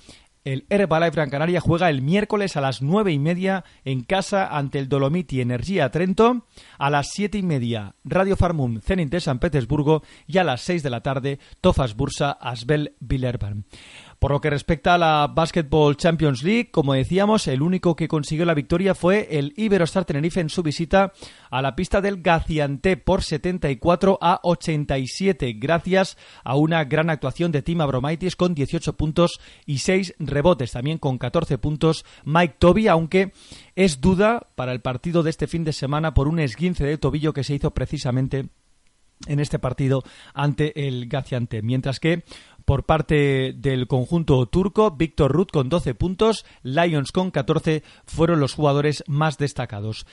el Herbalife Gran Canaria juega el miércoles a las nueve y media en casa ante el Dolomiti Energía Trento, a las siete y media Radio Farmum Zenit de San Petersburgo y a las seis de la tarde Tofas Bursa Asbel Villerban. Por lo que respecta a la Basketball Champions League, como decíamos, el único que consiguió la victoria fue el Iberostar Tenerife en su visita a la pista del Gaziantep por 74 a 87, gracias a una gran actuación de Tim Abromaitis con 18 puntos y 6 rebotes, también con 14 puntos Mike Toby, aunque es duda para el partido de este fin de semana por un esguince de tobillo que se hizo precisamente en este partido ante el Gaziantep. Mientras que por parte del conjunto turco, Víctor Ruth con 12 puntos, Lions con 14 fueron los jugadores más destacados.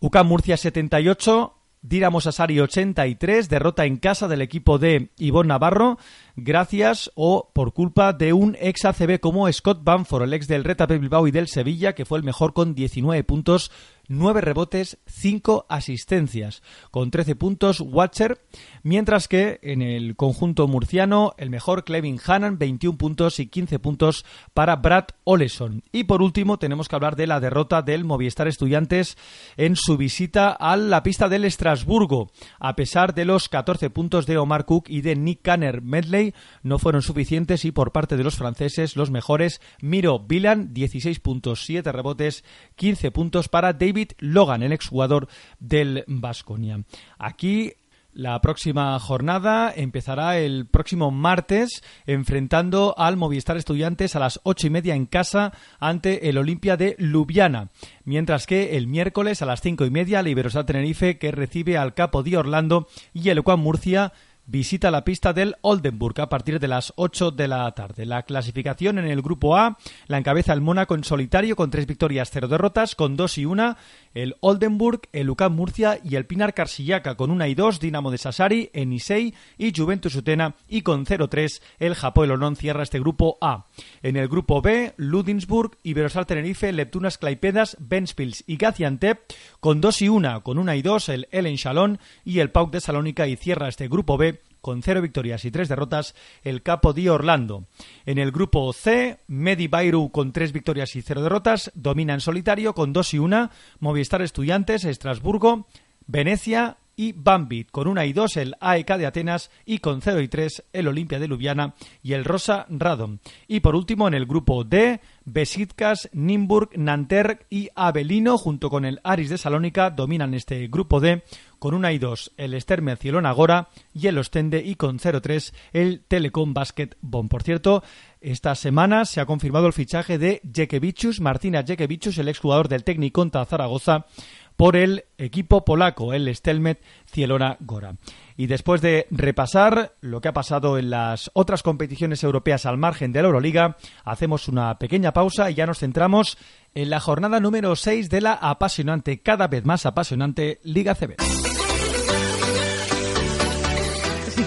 UCAM Murcia 78, Dinamo Asari 83, derrota en casa del equipo de Ivonne Navarro, gracias o por culpa de un ex ACB como Scott Banford, el ex del Retape Bilbao y del Sevilla, que fue el mejor con 19 puntos 9 rebotes, 5 asistencias, con 13 puntos Watcher, mientras que en el conjunto murciano el mejor Clevin Hannan, 21 puntos y 15 puntos para Brad Oleson. Y por último tenemos que hablar de la derrota del Movistar Estudiantes en su visita a la pista del Estrasburgo. A pesar de los 14 puntos de Omar Cook y de Nick Canner Medley, no fueron suficientes y por parte de los franceses los mejores Miro Vilan, 16 puntos, 7 rebotes, 15 puntos para David Logan, el exjugador del Vasconia. Aquí la próxima jornada empezará el próximo martes enfrentando al Movistar Estudiantes a las ocho y media en casa ante el Olimpia de Ljubljana. Mientras que el miércoles a las cinco y media la Iberostar Tenerife que recibe al Capo de Orlando y el Juan Murcia visita la pista del Oldenburg a partir de las 8 de la tarde. La clasificación en el grupo A la encabeza el Mónaco en solitario con tres victorias, cero derrotas, con dos y una, el Oldenburg, el UCAM Murcia y el Pinar Carsillaca con una y dos, Dinamo de Sassari, Enisei y Juventus Utena y con 0-3 el Japón Olón cierra este grupo A. En el grupo B, Ludinsburg, Iberostar Tenerife, Leptunas Claipedas, Benspils y Gaziantep con dos y una, con una y dos el Elen Chalon y el Pauk de Salónica y cierra este grupo B con cero victorias y tres derrotas, el Capo di Orlando. En el grupo C, Medi Bairu con tres victorias y cero derrotas, domina en solitario con dos y una, Movistar Estudiantes, Estrasburgo, Venecia y Bambit, con una y dos el AEK de Atenas y con 0 y 3 el Olimpia de Ljubljana y el Rosa Radom. Y por último en el grupo D, Besiktas, Nimburg, Nanterre y Avelino junto con el Aris de Salónica dominan este grupo D con una y dos el Esterme Cielona Agora y el Ostende y con 0-3 el Telecom Basket Bon. Por cierto, esta semana se ha confirmado el fichaje de Jekevichus, Martina Jekevichus, el exjugador del Técnico Zaragoza, por el equipo polaco, el Stelmet Cielona Gora. Y después de repasar lo que ha pasado en las otras competiciones europeas al margen de la Euroliga, hacemos una pequeña pausa y ya nos centramos en la jornada número 6 de la apasionante, cada vez más apasionante Liga CB.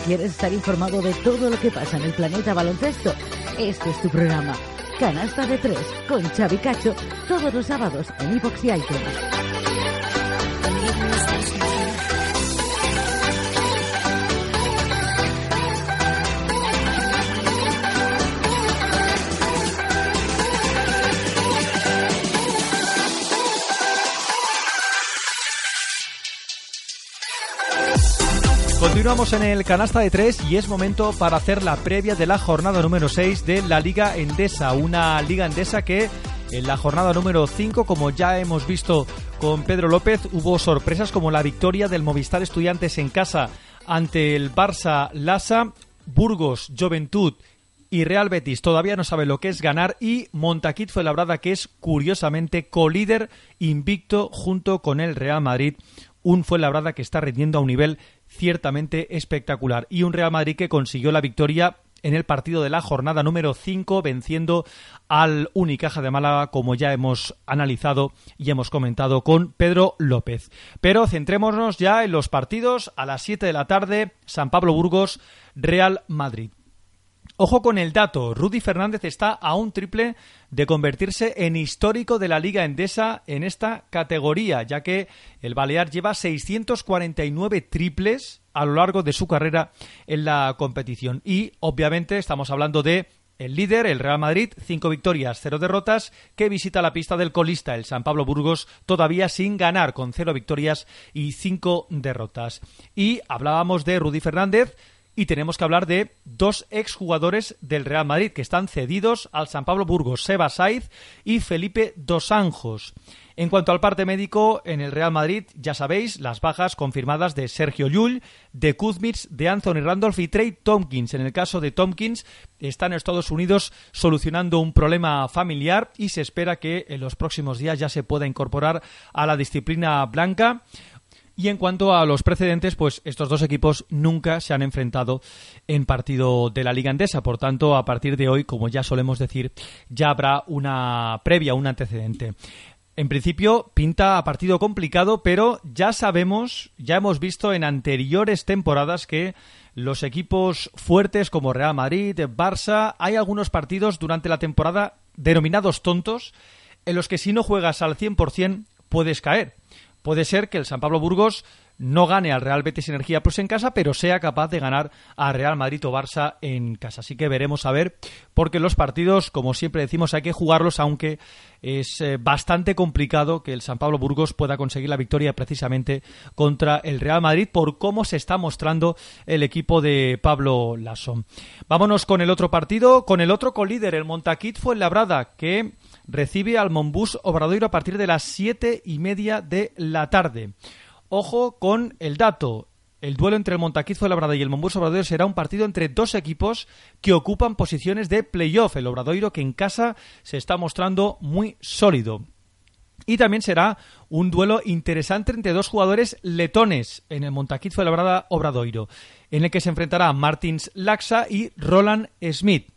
Quieres estar informado de todo lo que pasa en el planeta baloncesto, este es tu programa. Canasta de 3 con Xavi Cacho todos los sábados en iVox y. Continuamos en el canasta de tres y es momento para hacer la previa de la jornada número 6 de la Liga Endesa. Una Liga Endesa que en la jornada número 5, como ya hemos visto con Pedro López, hubo sorpresas como la victoria del Movistar Estudiantes en casa ante el Barça Lassa, Burgos Juventud y Real Betis todavía no sabe lo que es ganar y Montaquit fue labrada que es curiosamente colíder invicto junto con el Real Madrid un Fuenlabrada que está rindiendo a un nivel ciertamente espectacular y un Real Madrid que consiguió la victoria en el partido de la jornada número 5 venciendo al Unicaja de Málaga como ya hemos analizado y hemos comentado con Pedro López. Pero centrémonos ya en los partidos a las 7 de la tarde San Pablo Burgos Real Madrid. Ojo con el dato, Rudy Fernández está a un triple de convertirse en histórico de la Liga Endesa en esta categoría, ya que el Balear lleva 649 triples a lo largo de su carrera en la competición. Y obviamente estamos hablando de el líder, el Real Madrid, cinco victorias, cero derrotas, que visita la pista del colista, el San Pablo Burgos, todavía sin ganar, con cero victorias y cinco derrotas. Y hablábamos de Rudy Fernández, y tenemos que hablar de dos exjugadores del Real Madrid que están cedidos al San Pablo Burgos, Seba Saiz y Felipe Dos Anjos. En cuanto al parte médico, en el Real Madrid, ya sabéis, las bajas confirmadas de Sergio Llull, de Kuzmits, de Anthony Randolph y Trey Tompkins. En el caso de Tompkins, están en Estados Unidos solucionando un problema familiar y se espera que en los próximos días ya se pueda incorporar a la disciplina blanca. Y en cuanto a los precedentes, pues estos dos equipos nunca se han enfrentado en partido de la Liga Andesa. Por tanto, a partir de hoy, como ya solemos decir, ya habrá una previa, un antecedente. En principio pinta a partido complicado, pero ya sabemos, ya hemos visto en anteriores temporadas que los equipos fuertes como Real Madrid, Barça, hay algunos partidos durante la temporada denominados tontos en los que si no juegas al 100% puedes caer puede ser que el San Pablo Burgos no gane al Real Betis Energía Plus en casa, pero sea capaz de ganar a Real Madrid o Barça en casa. Así que veremos a ver, porque los partidos, como siempre decimos, hay que jugarlos, aunque es eh, bastante complicado que el San Pablo Burgos pueda conseguir la victoria precisamente contra el Real Madrid por cómo se está mostrando el equipo de Pablo Lasso. Vámonos con el otro partido, con el otro colíder, el Montaquit fue Labrada, que recibe al Monbus Obradoiro a partir de las siete y media de la tarde. Ojo con el dato. El duelo entre el Montaquizo Labrada y el Monbus Obradoiro será un partido entre dos equipos que ocupan posiciones de playoff. El Obradoiro que en casa se está mostrando muy sólido. Y también será un duelo interesante entre dos jugadores letones en el Montaquizo Labrada Obradoiro, en el que se enfrentará Martins Laxa y Roland Smith.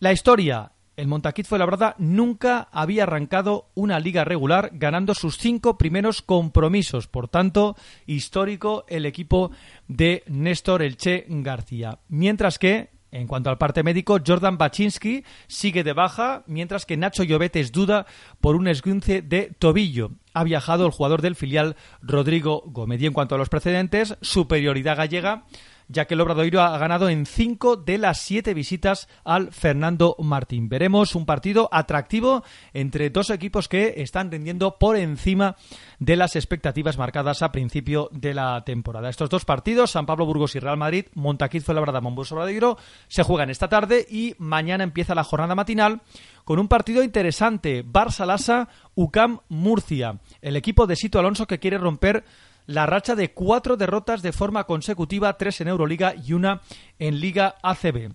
La historia, el Montaquit Fuenlabrada nunca había arrancado una liga regular ganando sus cinco primeros compromisos. Por tanto, histórico el equipo de Néstor Elche García. Mientras que, en cuanto al parte médico, Jordan Baczynski sigue de baja, mientras que Nacho Llobetes duda por un esguince de tobillo. Ha viajado el jugador del filial Rodrigo Gómez. Y en cuanto a los precedentes, superioridad gallega ya que el Obradoiro ha ganado en cinco de las siete visitas al Fernando Martín. Veremos un partido atractivo entre dos equipos que están rindiendo por encima de las expectativas marcadas a principio de la temporada. Estos dos partidos, San Pablo Burgos y Real Madrid, Montaquit Fuenlabrada, Monbus Obradoiro, se juegan esta tarde y mañana empieza la jornada matinal con un partido interesante, Barça-Lassa, UCAM Murcia, el equipo de Sito Alonso que quiere romper la racha de cuatro derrotas de forma consecutiva, tres en Euroliga y una en Liga ACB.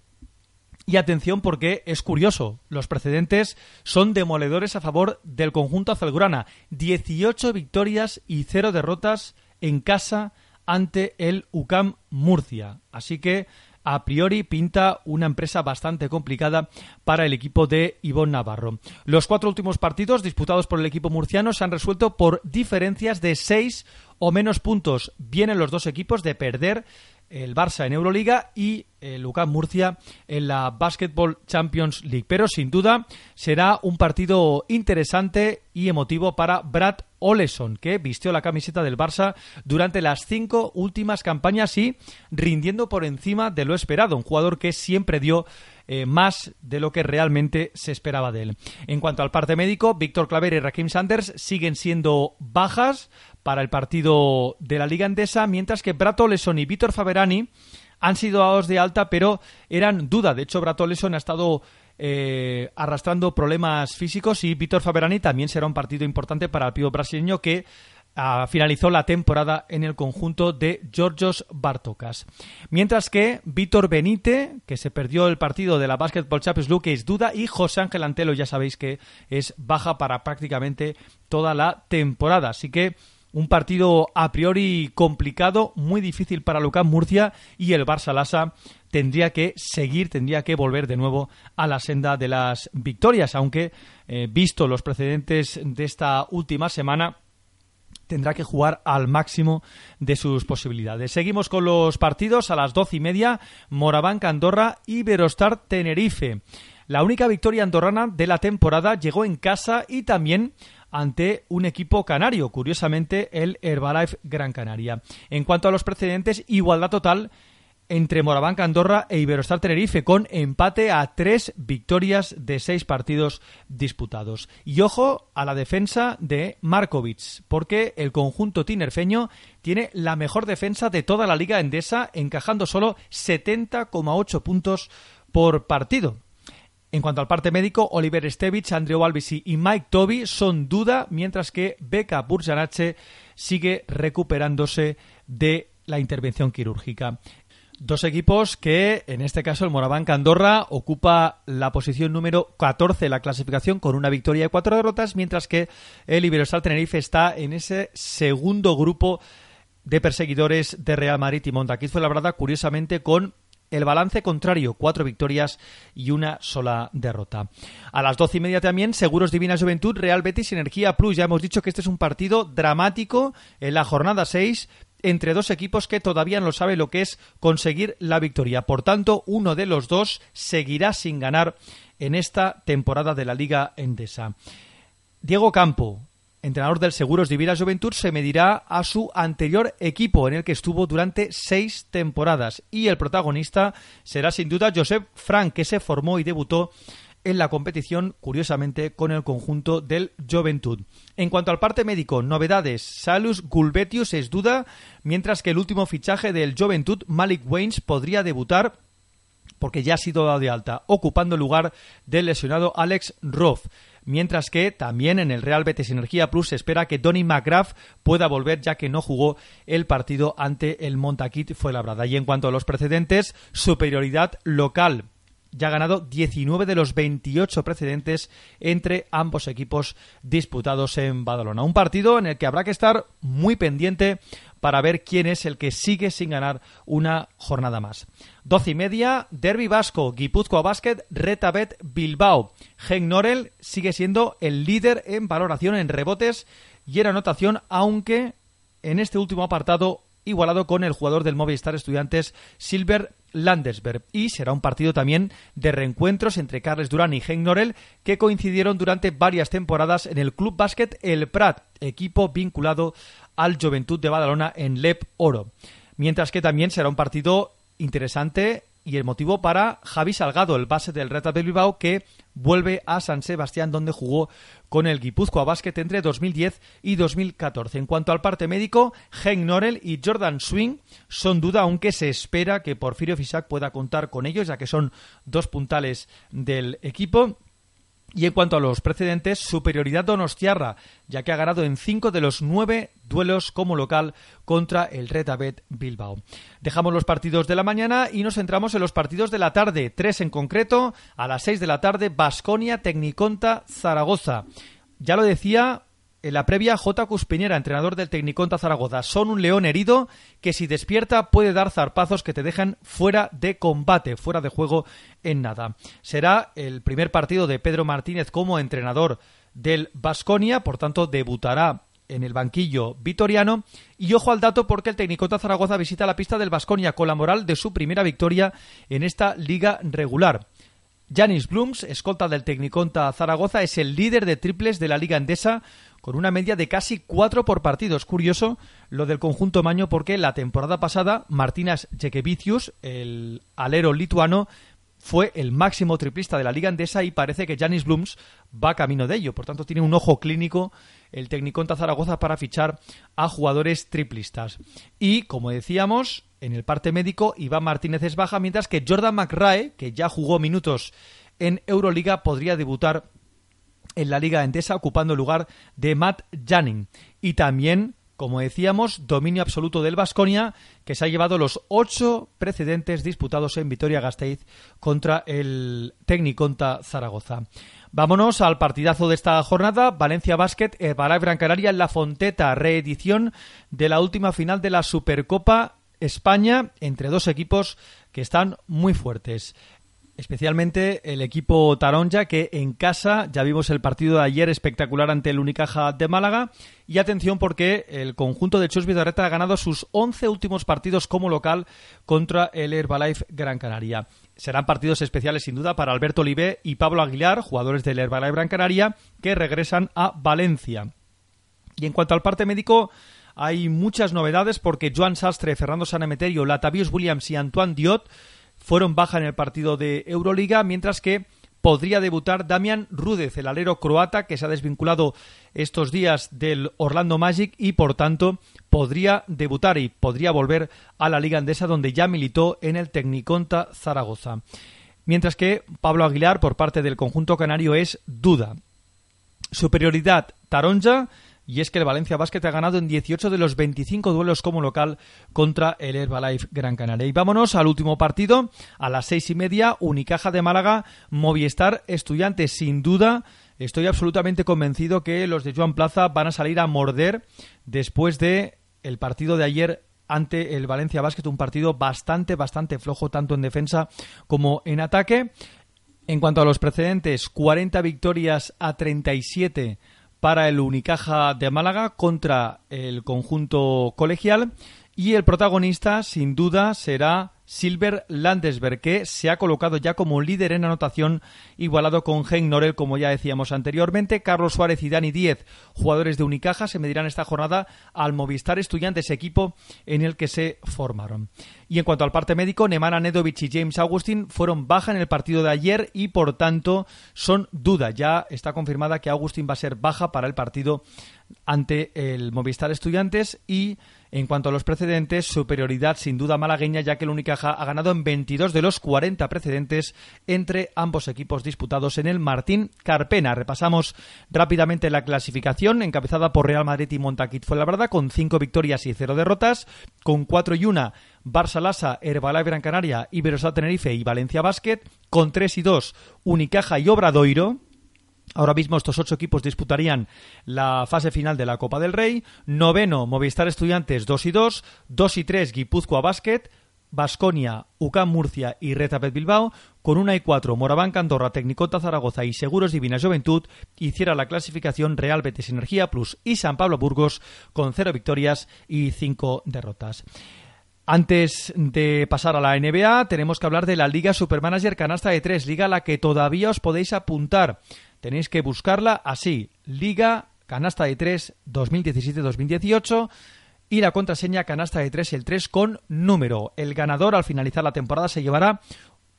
Y atención porque es curioso, los precedentes son demoledores a favor del conjunto azulgrana. 18 victorias y 0 derrotas en casa ante el UCAM Murcia. Así que a priori pinta una empresa bastante complicada para el equipo de Ivonne Navarro. Los cuatro últimos partidos disputados por el equipo murciano se han resuelto por diferencias de seis o menos puntos. Vienen los dos equipos de perder el Barça en Euroliga y el UCAM Murcia en la Basketball Champions League. Pero sin duda será un partido interesante y emotivo para Brad Oleson, que vistió la camiseta del Barça durante las cinco últimas campañas y rindiendo por encima de lo esperado. Un jugador que siempre dio eh, más de lo que realmente se esperaba de él. En cuanto al parte médico, Víctor Claver y Rakim Sanders siguen siendo bajas para el partido de la Liga Endesa, mientras que Brad Oleson y Víctor Faberani han sido dados de alta, pero eran duda. De hecho, Brad Oleson ha estado eh, arrastrando problemas físicos y Víctor Faberani también será un partido importante para el pivo brasileño que ah, finalizó la temporada en el conjunto de Georgios Bartokas. Mientras que Víctor Benite, que se perdió el partido de la Basketball Champions League, es duda, y José Ángel Antelo, ya sabéis que es baja para prácticamente toda la temporada. Así que un partido a priori complicado, muy difícil para Lucas Murcia y el Barça Lassa tendría que seguir, tendría que volver de nuevo a la senda de las victorias, aunque eh, visto los precedentes de esta última semana, tendrá que jugar al máximo de sus posibilidades. Seguimos con los partidos a las doce y media, Moraván Andorra y Verostar Tenerife. La única victoria andorrana de la temporada llegó en casa y también ante un equipo canario, curiosamente el Herbalife Gran Canaria. En cuanto a los precedentes, igualdad total entre Morabanca Andorra e Iberostar Tenerife, con empate a tres victorias de seis partidos disputados. Y ojo a la defensa de Markovic, porque el conjunto tinerfeño tiene la mejor defensa de toda la liga endesa, encajando solo 70,8 puntos por partido. En cuanto al parte médico, Oliver Stevich, Andrew Albisi y Mike Toby son duda, mientras que Becca Burjanache sigue recuperándose de la intervención quirúrgica. Dos equipos que, en este caso, el Moraván Andorra ocupa la posición número 14 de la clasificación con una victoria y cuatro derrotas, mientras que el Iberostar Tenerife está en ese segundo grupo de perseguidores de Real Madrid y Montaquís fue la verdad, curiosamente, con el balance contrario, cuatro victorias y una sola derrota. A las doce y media también, Seguros Divina Juventud, Real Betis, Energía Plus. Ya hemos dicho que este es un partido dramático en la jornada 6 entre dos equipos que todavía no sabe lo que es conseguir la victoria. Por tanto, uno de los dos seguirá sin ganar en esta temporada de la Liga Endesa. Diego Campo, entrenador del Seguros Divina Juventud, se medirá a su anterior equipo en el que estuvo durante seis temporadas. Y el protagonista será sin duda Josep Frank, que se formó y debutó en la competición, curiosamente, con el conjunto del Juventud. En cuanto al parte médico, novedades. Salus Gulbetius es duda, mientras que el último fichaje del Juventud, Malik Waynes, podría debutar porque ya ha sido dado de alta, ocupando el lugar del lesionado Alex Roth mientras que también en el Real Betis Energía Plus se espera que Donny McGrath pueda volver ya que no jugó el partido ante el Montaquit fue labrada. Y en cuanto a los precedentes, superioridad local ya ha ganado 19 de los 28 precedentes entre ambos equipos disputados en Badalona. Un partido en el que habrá que estar muy pendiente para ver quién es el que sigue sin ganar una jornada más. Doce y media, Derby Vasco, Guipúzcoa Basket, Retabet Bilbao. Gen Norel sigue siendo el líder en valoración en rebotes y en anotación, aunque en este último apartado igualado con el jugador del Movistar Estudiantes Silver Landesberg. Y será un partido también de reencuentros entre Carles Durán y Gen Norel que coincidieron durante varias temporadas en el Club Básquet El Prat, equipo vinculado al Juventud de Badalona en Lep Oro. Mientras que también será un partido interesante y el motivo para Javi Salgado, el base del Reta de Bilbao, que vuelve a San Sebastián, donde jugó con el Guipúzcoa Basket entre 2010 y 2014. En cuanto al parte médico, Hank Norel y Jordan Swing son duda, aunque se espera que Porfirio Fisac pueda contar con ellos, ya que son dos puntales del equipo. Y en cuanto a los precedentes, superioridad donostiarra, ya que ha ganado en cinco de los nueve duelos como local contra el Retabet Bilbao. Dejamos los partidos de la mañana y nos centramos en los partidos de la tarde, tres en concreto, a las seis de la tarde, Basconia, Tecniconta, Zaragoza. Ya lo decía en la previa, J. Cuspiñera, entrenador del Tecniconta Zaragoza, son un león herido que si despierta puede dar zarpazos que te dejan fuera de combate, fuera de juego en nada. Será el primer partido de Pedro Martínez como entrenador del Basconia, por tanto debutará en el banquillo vitoriano. Y ojo al dato porque el Tecniconta Zaragoza visita la pista del Basconia con la moral de su primera victoria en esta liga regular. Janis Blums, escolta del Tecniconta Zaragoza, es el líder de triples de la Liga Endesa con una media de casi cuatro por partido. Es curioso lo del conjunto Maño porque la temporada pasada Martinas Jekevicius, el alero lituano, fue el máximo triplista de la Liga Andesa y parece que Janis Blums va camino de ello. Por tanto, tiene un ojo clínico el Tecniconta Zaragoza para fichar a jugadores triplistas. Y, como decíamos, en el parte médico, Iván Martínez es baja, mientras que Jordan McRae, que ya jugó minutos en Euroliga, podría debutar en la Liga Endesa, ocupando el lugar de Matt Janning. Y también, como decíamos, dominio absoluto del Vasconia, que se ha llevado los ocho precedentes disputados en Vitoria-Gasteiz contra el Tecniconta Zaragoza. Vámonos al partidazo de esta jornada, Valencia Basket, Herbalife Gran Canaria la Fonteta, reedición de la última final de la Supercopa España entre dos equipos que están muy fuertes especialmente el equipo Taronja, que en casa ya vimos el partido de ayer espectacular ante el Unicaja de Málaga. Y atención porque el conjunto de Chus Vidorreta ha ganado sus 11 últimos partidos como local contra el Herbalife Gran Canaria. Serán partidos especiales sin duda para Alberto Olivé y Pablo Aguilar, jugadores del Herbalife Gran Canaria, que regresan a Valencia. Y en cuanto al parte médico, hay muchas novedades porque Joan Sastre, Fernando Sanemeterio, Latavius Williams y Antoine Diot fueron baja en el partido de Euroliga, mientras que podría debutar Damian Rudez, el alero croata que se ha desvinculado estos días del Orlando Magic y por tanto podría debutar y podría volver a la Liga Andesa donde ya militó en el Tecniconta Zaragoza. Mientras que Pablo Aguilar por parte del conjunto canario es duda. Superioridad Taronja y es que el Valencia Basket ha ganado en 18 de los 25 duelos como local contra el Herbalife Gran Canaria. Y vámonos al último partido, a las seis y media, Unicaja de Málaga, Movistar Estudiantes, sin duda. Estoy absolutamente convencido que los de Joan Plaza van a salir a morder después de el partido de ayer ante el Valencia Basket, un partido bastante, bastante flojo, tanto en defensa como en ataque. En cuanto a los precedentes, 40 victorias a 37 para el Unicaja de Málaga contra el conjunto colegial. Y el protagonista sin duda será Silver Landesberg, que se ha colocado ya como líder en anotación, igualado con Gen Norel, como ya decíamos anteriormente. Carlos Suárez y Dani Díez, jugadores de Unicaja, se medirán esta jornada al Movistar Estudiantes, equipo en el que se formaron. Y en cuanto al parte médico, Nemanja Nedovic y James Augustin fueron baja en el partido de ayer y por tanto son duda. Ya está confirmada que Augustin va a ser baja para el partido ante el Movistar Estudiantes y en cuanto a los precedentes, superioridad sin duda malagueña, ya que el Unicaja ha ganado en 22 de los 40 precedentes entre ambos equipos disputados en el Martín Carpena. Repasamos rápidamente la clasificación, encabezada por Real Madrid y Montaquit fue la verdad, con 5 victorias y 0 derrotas, con 4 y 1 Barça Lassa, Herbalife Gran Canaria, Iberostar Tenerife y Valencia Basket, con 3 y 2 Unicaja y Obradoiro, Ahora mismo estos ocho equipos disputarían la fase final de la Copa del Rey. Noveno, Movistar Estudiantes 2 y 2. 2 y 3, Guipúzcoa Basket. Basconia, UCAM Murcia y Retapet Bilbao, con 1 y 4 Moraván Andorra, Tecnicota Zaragoza y Seguros Divina Juventud, hiciera la clasificación Real Betis Energía Plus y San Pablo Burgos con 0 victorias y 5 derrotas. Antes de pasar a la NBA, tenemos que hablar de la Liga Supermanager Canasta de 3, liga a la que todavía os podéis apuntar. Tenéis que buscarla así, Liga Canasta de 3 2017-2018 y la contraseña canasta de 3 el 3 con número. El ganador al finalizar la temporada se llevará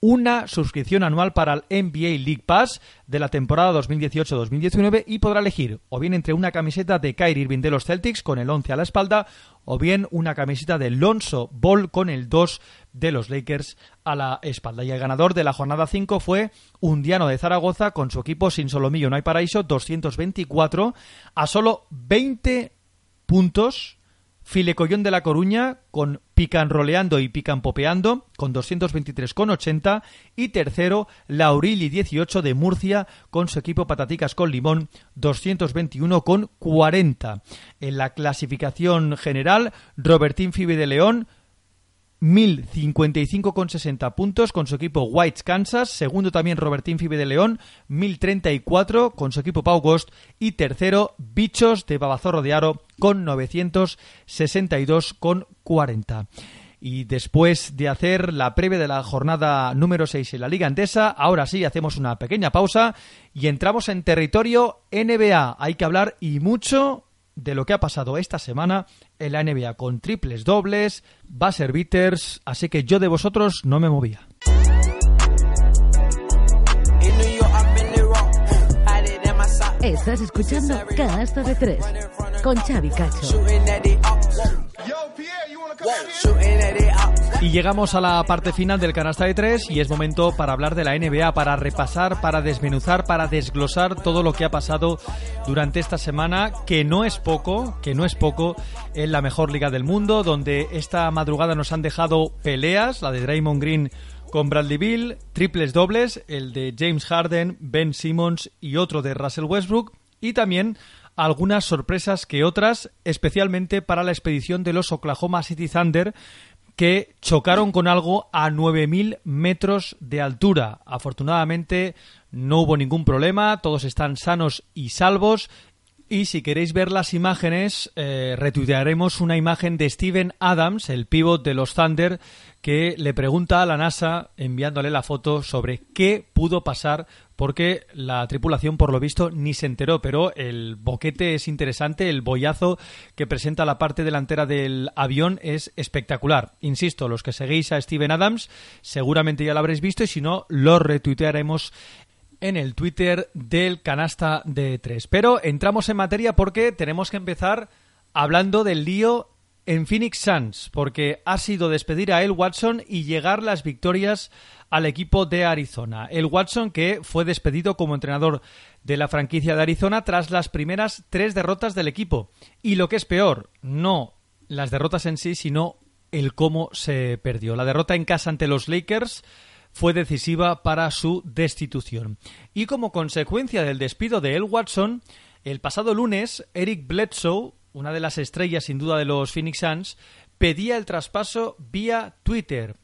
una suscripción anual para el NBA League Pass de la temporada 2018-2019 y podrá elegir o bien entre una camiseta de Kyrie Irving de los Celtics con el 11 a la espalda o bien una camiseta de Lonzo Ball con el 2 de los Lakers a la espalda. Y el ganador de la jornada 5 fue Undiano de Zaragoza con su equipo Sin Solomillo No hay Paraíso 224 a solo 20 puntos Filecollón de la Coruña con Picanroleando y Picanpopeando con 223,80 y tercero Laurilli 18 de Murcia con su equipo Pataticas con Limón 221,40. En la clasificación general Robertín Fibe de León 1055,60 puntos con su equipo Whites Kansas, segundo también Robertín Fibe de León, 1034 con su equipo Pau Ghost y tercero Bichos de Babazorro de Aro con 962,40. Y después de hacer la previa de la jornada número 6 en la Liga Andesa, ahora sí hacemos una pequeña pausa y entramos en territorio NBA. Hay que hablar y mucho de lo que ha pasado esta semana en la NBA con triples dobles, buzzer beaters, así que yo de vosotros no me movía. Estás escuchando Canasta de Tres con Xavi Cacho. Y llegamos a la parte final del canasta de tres y es momento para hablar de la NBA, para repasar, para desmenuzar, para desglosar todo lo que ha pasado durante esta semana, que no es poco, que no es poco en la mejor liga del mundo, donde esta madrugada nos han dejado peleas, la de Draymond Green con Bradley Bill, triples dobles, el de James Harden, Ben Simmons y otro de Russell Westbrook, y también algunas sorpresas que otras, especialmente para la expedición de los Oklahoma City Thunder, que chocaron con algo a 9.000 metros de altura. Afortunadamente no hubo ningún problema, todos están sanos y salvos. Y si queréis ver las imágenes, eh, retuitearemos una imagen de Steven Adams, el pívot de los Thunder, que le pregunta a la NASA, enviándole la foto, sobre qué pudo pasar porque la tripulación, por lo visto, ni se enteró, pero el boquete es interesante, el bollazo que presenta la parte delantera del avión es espectacular. Insisto, los que seguís a Steven Adams seguramente ya lo habréis visto y si no, lo retuitearemos en el Twitter del canasta de tres. Pero entramos en materia porque tenemos que empezar hablando del lío en Phoenix Suns, porque ha sido despedir a El Watson y llegar las victorias al equipo de Arizona. El Watson que fue despedido como entrenador de la franquicia de Arizona tras las primeras tres derrotas del equipo. Y lo que es peor, no las derrotas en sí, sino el cómo se perdió. La derrota en casa ante los Lakers fue decisiva para su destitución. Y como consecuencia del despido de El Watson, el pasado lunes, Eric Bledsoe, una de las estrellas sin duda de los Phoenix Suns, pedía el traspaso vía Twitter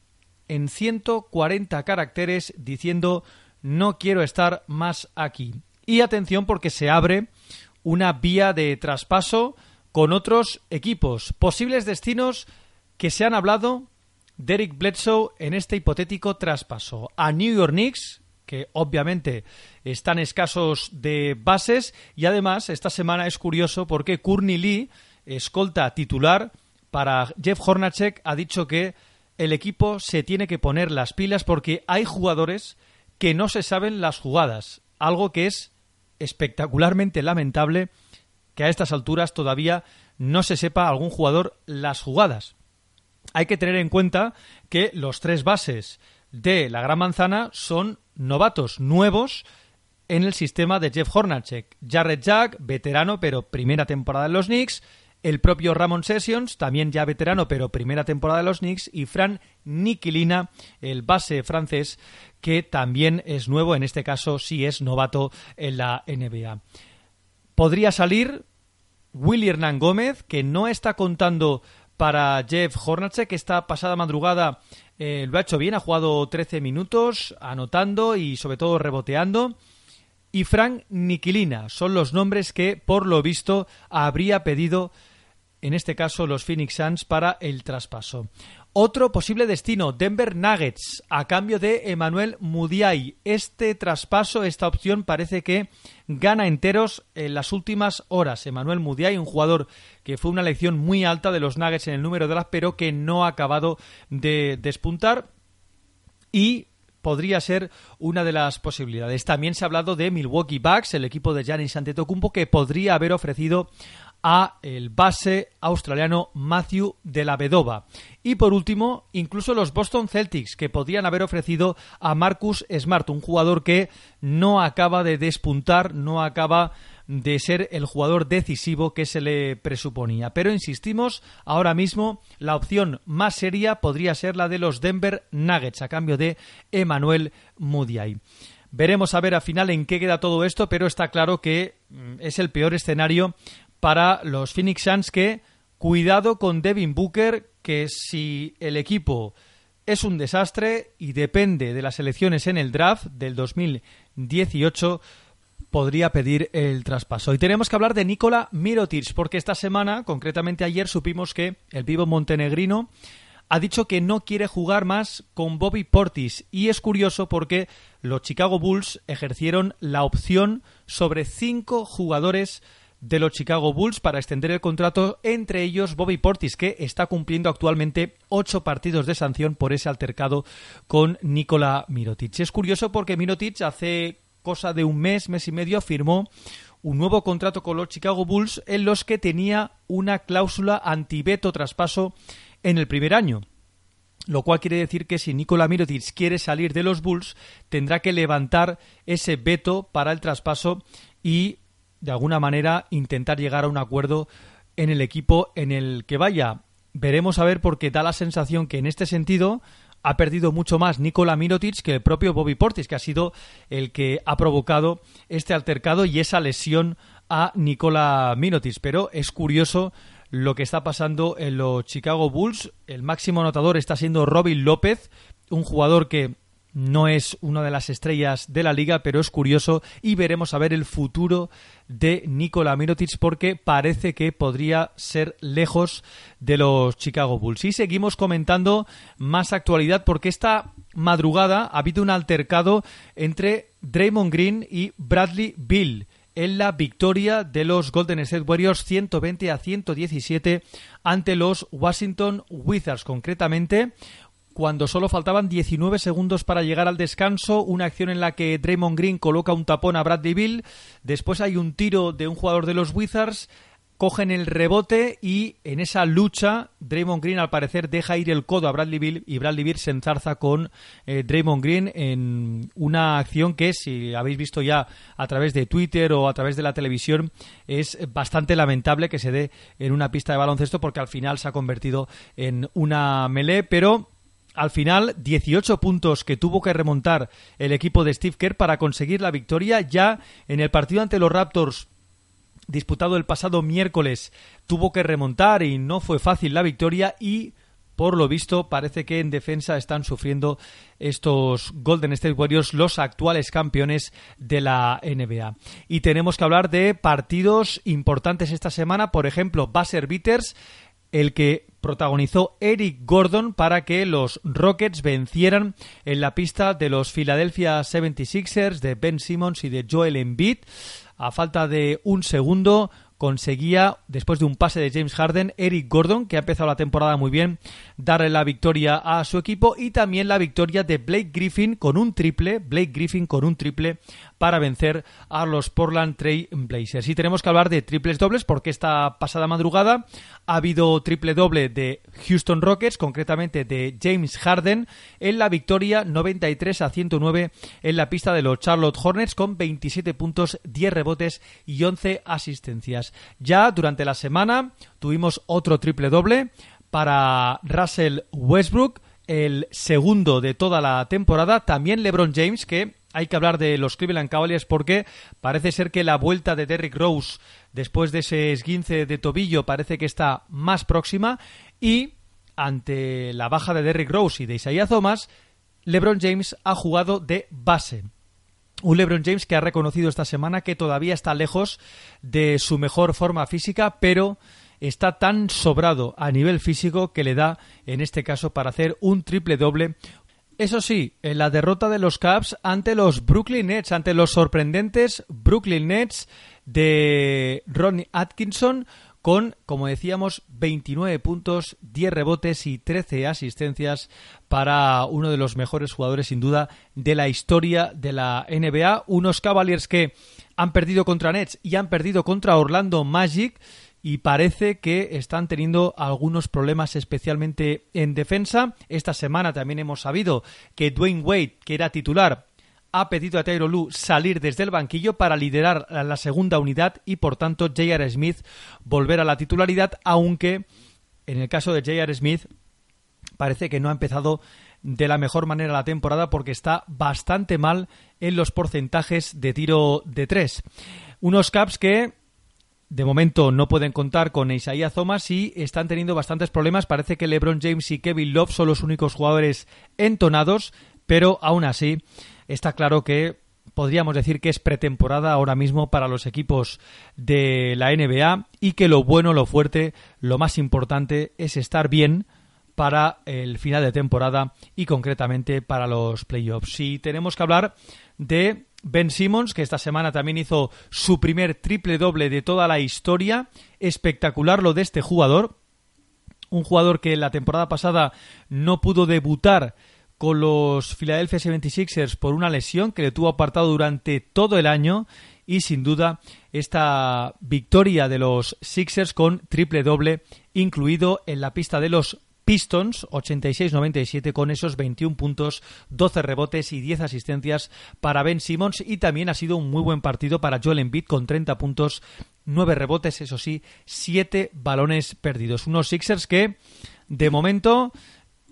en 140 caracteres diciendo no quiero estar más aquí. Y atención porque se abre una vía de traspaso con otros equipos, posibles destinos que se han hablado Derek Bledsoe en este hipotético traspaso a New York Knicks, que obviamente están escasos de bases y además esta semana es curioso porque Courtney Lee, escolta titular para Jeff Hornacek, ha dicho que el equipo se tiene que poner las pilas porque hay jugadores que no se saben las jugadas, algo que es espectacularmente lamentable que a estas alturas todavía no se sepa algún jugador las jugadas. Hay que tener en cuenta que los tres bases de la Gran Manzana son novatos nuevos en el sistema de Jeff Hornacek. Jared Jack, veterano pero primera temporada en los Knicks, el propio Ramon Sessions, también ya veterano, pero primera temporada de los Knicks, y Fran Nikilina, el base francés, que también es nuevo, en este caso sí es novato en la NBA. Podría salir Willy Hernán Gómez, que no está contando para Jeff Hornacek, que esta pasada madrugada eh, lo ha hecho bien, ha jugado 13 minutos, anotando y sobre todo reboteando y Frank Nikilina. Son los nombres que, por lo visto, habría pedido en este caso los Phoenix Suns, para el traspaso. Otro posible destino, Denver Nuggets, a cambio de Emmanuel Mudiay. Este traspaso, esta opción parece que gana enteros en las últimas horas. Emmanuel Mudiay, un jugador que fue una elección muy alta de los Nuggets en el número de las, pero que no ha acabado de despuntar. Y podría ser una de las posibilidades. También se ha hablado de Milwaukee Bucks, el equipo de Giannis Antetokounmpo que podría haber ofrecido a el base australiano Matthew de la Vedova. Y por último, incluso los Boston Celtics, que podrían haber ofrecido a Marcus Smart, un jugador que no acaba de despuntar, no acaba de ser el jugador decisivo que se le presuponía. Pero insistimos, ahora mismo la opción más seria podría ser la de los Denver Nuggets a cambio de Emmanuel Mudiay. Veremos a ver al final en qué queda todo esto, pero está claro que mm, es el peor escenario para los Phoenix Suns que cuidado con Devin Booker que si el equipo es un desastre y depende de las elecciones en el draft del 2018 podría pedir el traspaso. Y tenemos que hablar de Nikola Mirotic porque esta semana, concretamente ayer, supimos que el vivo montenegrino ha dicho que no quiere jugar más con Bobby Portis y es curioso porque los Chicago Bulls ejercieron la opción sobre cinco jugadores de los Chicago Bulls para extender el contrato, entre ellos Bobby Portis, que está cumpliendo actualmente ocho partidos de sanción por ese altercado con Nikola Mirotic. Es curioso porque Mirotic hace cosa de un mes, mes y medio, firmó un nuevo contrato con los Chicago Bulls en los que tenía una cláusula anti-veto traspaso en el primer año. Lo cual quiere decir que si Nikola Mirotic quiere salir de los Bulls, tendrá que levantar ese veto para el traspaso y de alguna manera intentar llegar a un acuerdo en el equipo en el que vaya. Veremos a ver porque da la sensación que en este sentido ha perdido mucho más Nikola Mirotic que el propio Bobby Portis, que ha sido el que ha provocado este altercado y esa lesión a Nikola Mirotic. Pero es curioso lo que está pasando en los Chicago Bulls. El máximo anotador está siendo Robin López, un jugador que no es una de las estrellas de la liga, pero es curioso y veremos a ver el futuro de Nikola Mirotic porque parece que podría ser lejos de los Chicago Bulls. Y seguimos comentando más actualidad porque esta madrugada ha habido un altercado entre Draymond Green y Bradley Bill en la victoria de los Golden State Warriors 120 a 117 ante los Washington Wizards. Concretamente, cuando solo faltaban 19 segundos para llegar al descanso, una acción en la que Draymond Green coloca un tapón a Bradley Bill, después hay un tiro de un jugador de los Wizards, cogen el rebote y en esa lucha Draymond Green al parecer deja ir el codo a Bradley Bill y Bradley Bill se enzarza con eh, Draymond Green en una acción que si habéis visto ya a través de Twitter o a través de la televisión es bastante lamentable que se dé en una pista de baloncesto porque al final se ha convertido en una melee pero al final 18 puntos que tuvo que remontar el equipo de Steve Kerr para conseguir la victoria ya en el partido ante los Raptors disputado el pasado miércoles tuvo que remontar y no fue fácil la victoria y por lo visto parece que en defensa están sufriendo estos Golden State Warriors, los actuales campeones de la NBA. Y tenemos que hablar de partidos importantes esta semana, por ejemplo, Basser Beaters el que protagonizó Eric Gordon para que los Rockets vencieran en la pista de los Philadelphia 76ers de Ben Simmons y de Joel Embiid. A falta de un segundo, conseguía, después de un pase de James Harden, Eric Gordon, que ha empezado la temporada muy bien, darle la victoria a su equipo y también la victoria de Blake Griffin con un triple, Blake Griffin con un triple para vencer a los Portland Trail Blazers. Y tenemos que hablar de triples dobles porque esta pasada madrugada ha habido triple doble de Houston Rockets, concretamente de James Harden, en la victoria 93 a 109 en la pista de los Charlotte Hornets con 27 puntos, 10 rebotes y 11 asistencias. Ya durante la semana tuvimos otro triple doble para Russell Westbrook, el segundo de toda la temporada. También LeBron James, que hay que hablar de los Cleveland Cavaliers porque parece ser que la vuelta de Derrick Rose después de ese esguince de tobillo parece que está más próxima y ante la baja de Derrick Rose y de Isaiah Thomas, LeBron James ha jugado de base. Un LeBron James que ha reconocido esta semana que todavía está lejos de su mejor forma física, pero está tan sobrado a nivel físico que le da, en este caso, para hacer un triple doble. Eso sí, en la derrota de los Cavs ante los Brooklyn Nets, ante los sorprendentes Brooklyn Nets de Ronnie Atkinson, con, como decíamos, 29 puntos, 10 rebotes y 13 asistencias para uno de los mejores jugadores, sin duda, de la historia de la NBA. Unos Cavaliers que han perdido contra Nets y han perdido contra Orlando Magic y parece que están teniendo algunos problemas especialmente en defensa. Esta semana también hemos sabido que Dwayne Wade, que era titular, ha pedido a Tyro Lu salir desde el banquillo para liderar la segunda unidad y por tanto J.R. Smith volver a la titularidad, aunque en el caso de J.R. Smith parece que no ha empezado de la mejor manera la temporada porque está bastante mal en los porcentajes de tiro de tres. Unos Caps que de momento no pueden contar con Isaiah Thomas y están teniendo bastantes problemas. Parece que LeBron James y Kevin Love son los únicos jugadores entonados, pero aún así está claro que podríamos decir que es pretemporada ahora mismo para los equipos de la NBA y que lo bueno, lo fuerte, lo más importante es estar bien para el final de temporada y concretamente para los playoffs. Si tenemos que hablar de Ben Simmons, que esta semana también hizo su primer triple doble de toda la historia. Espectacular lo de este jugador. Un jugador que la temporada pasada no pudo debutar con los Philadelphia 76ers por una lesión que le tuvo apartado durante todo el año y sin duda esta victoria de los Sixers con triple doble incluido en la pista de los Pistons 86-97 con esos 21 puntos, 12 rebotes y 10 asistencias para Ben Simmons. Y también ha sido un muy buen partido para Joel Embiid con 30 puntos, 9 rebotes, eso sí, 7 balones perdidos. Unos Sixers que de momento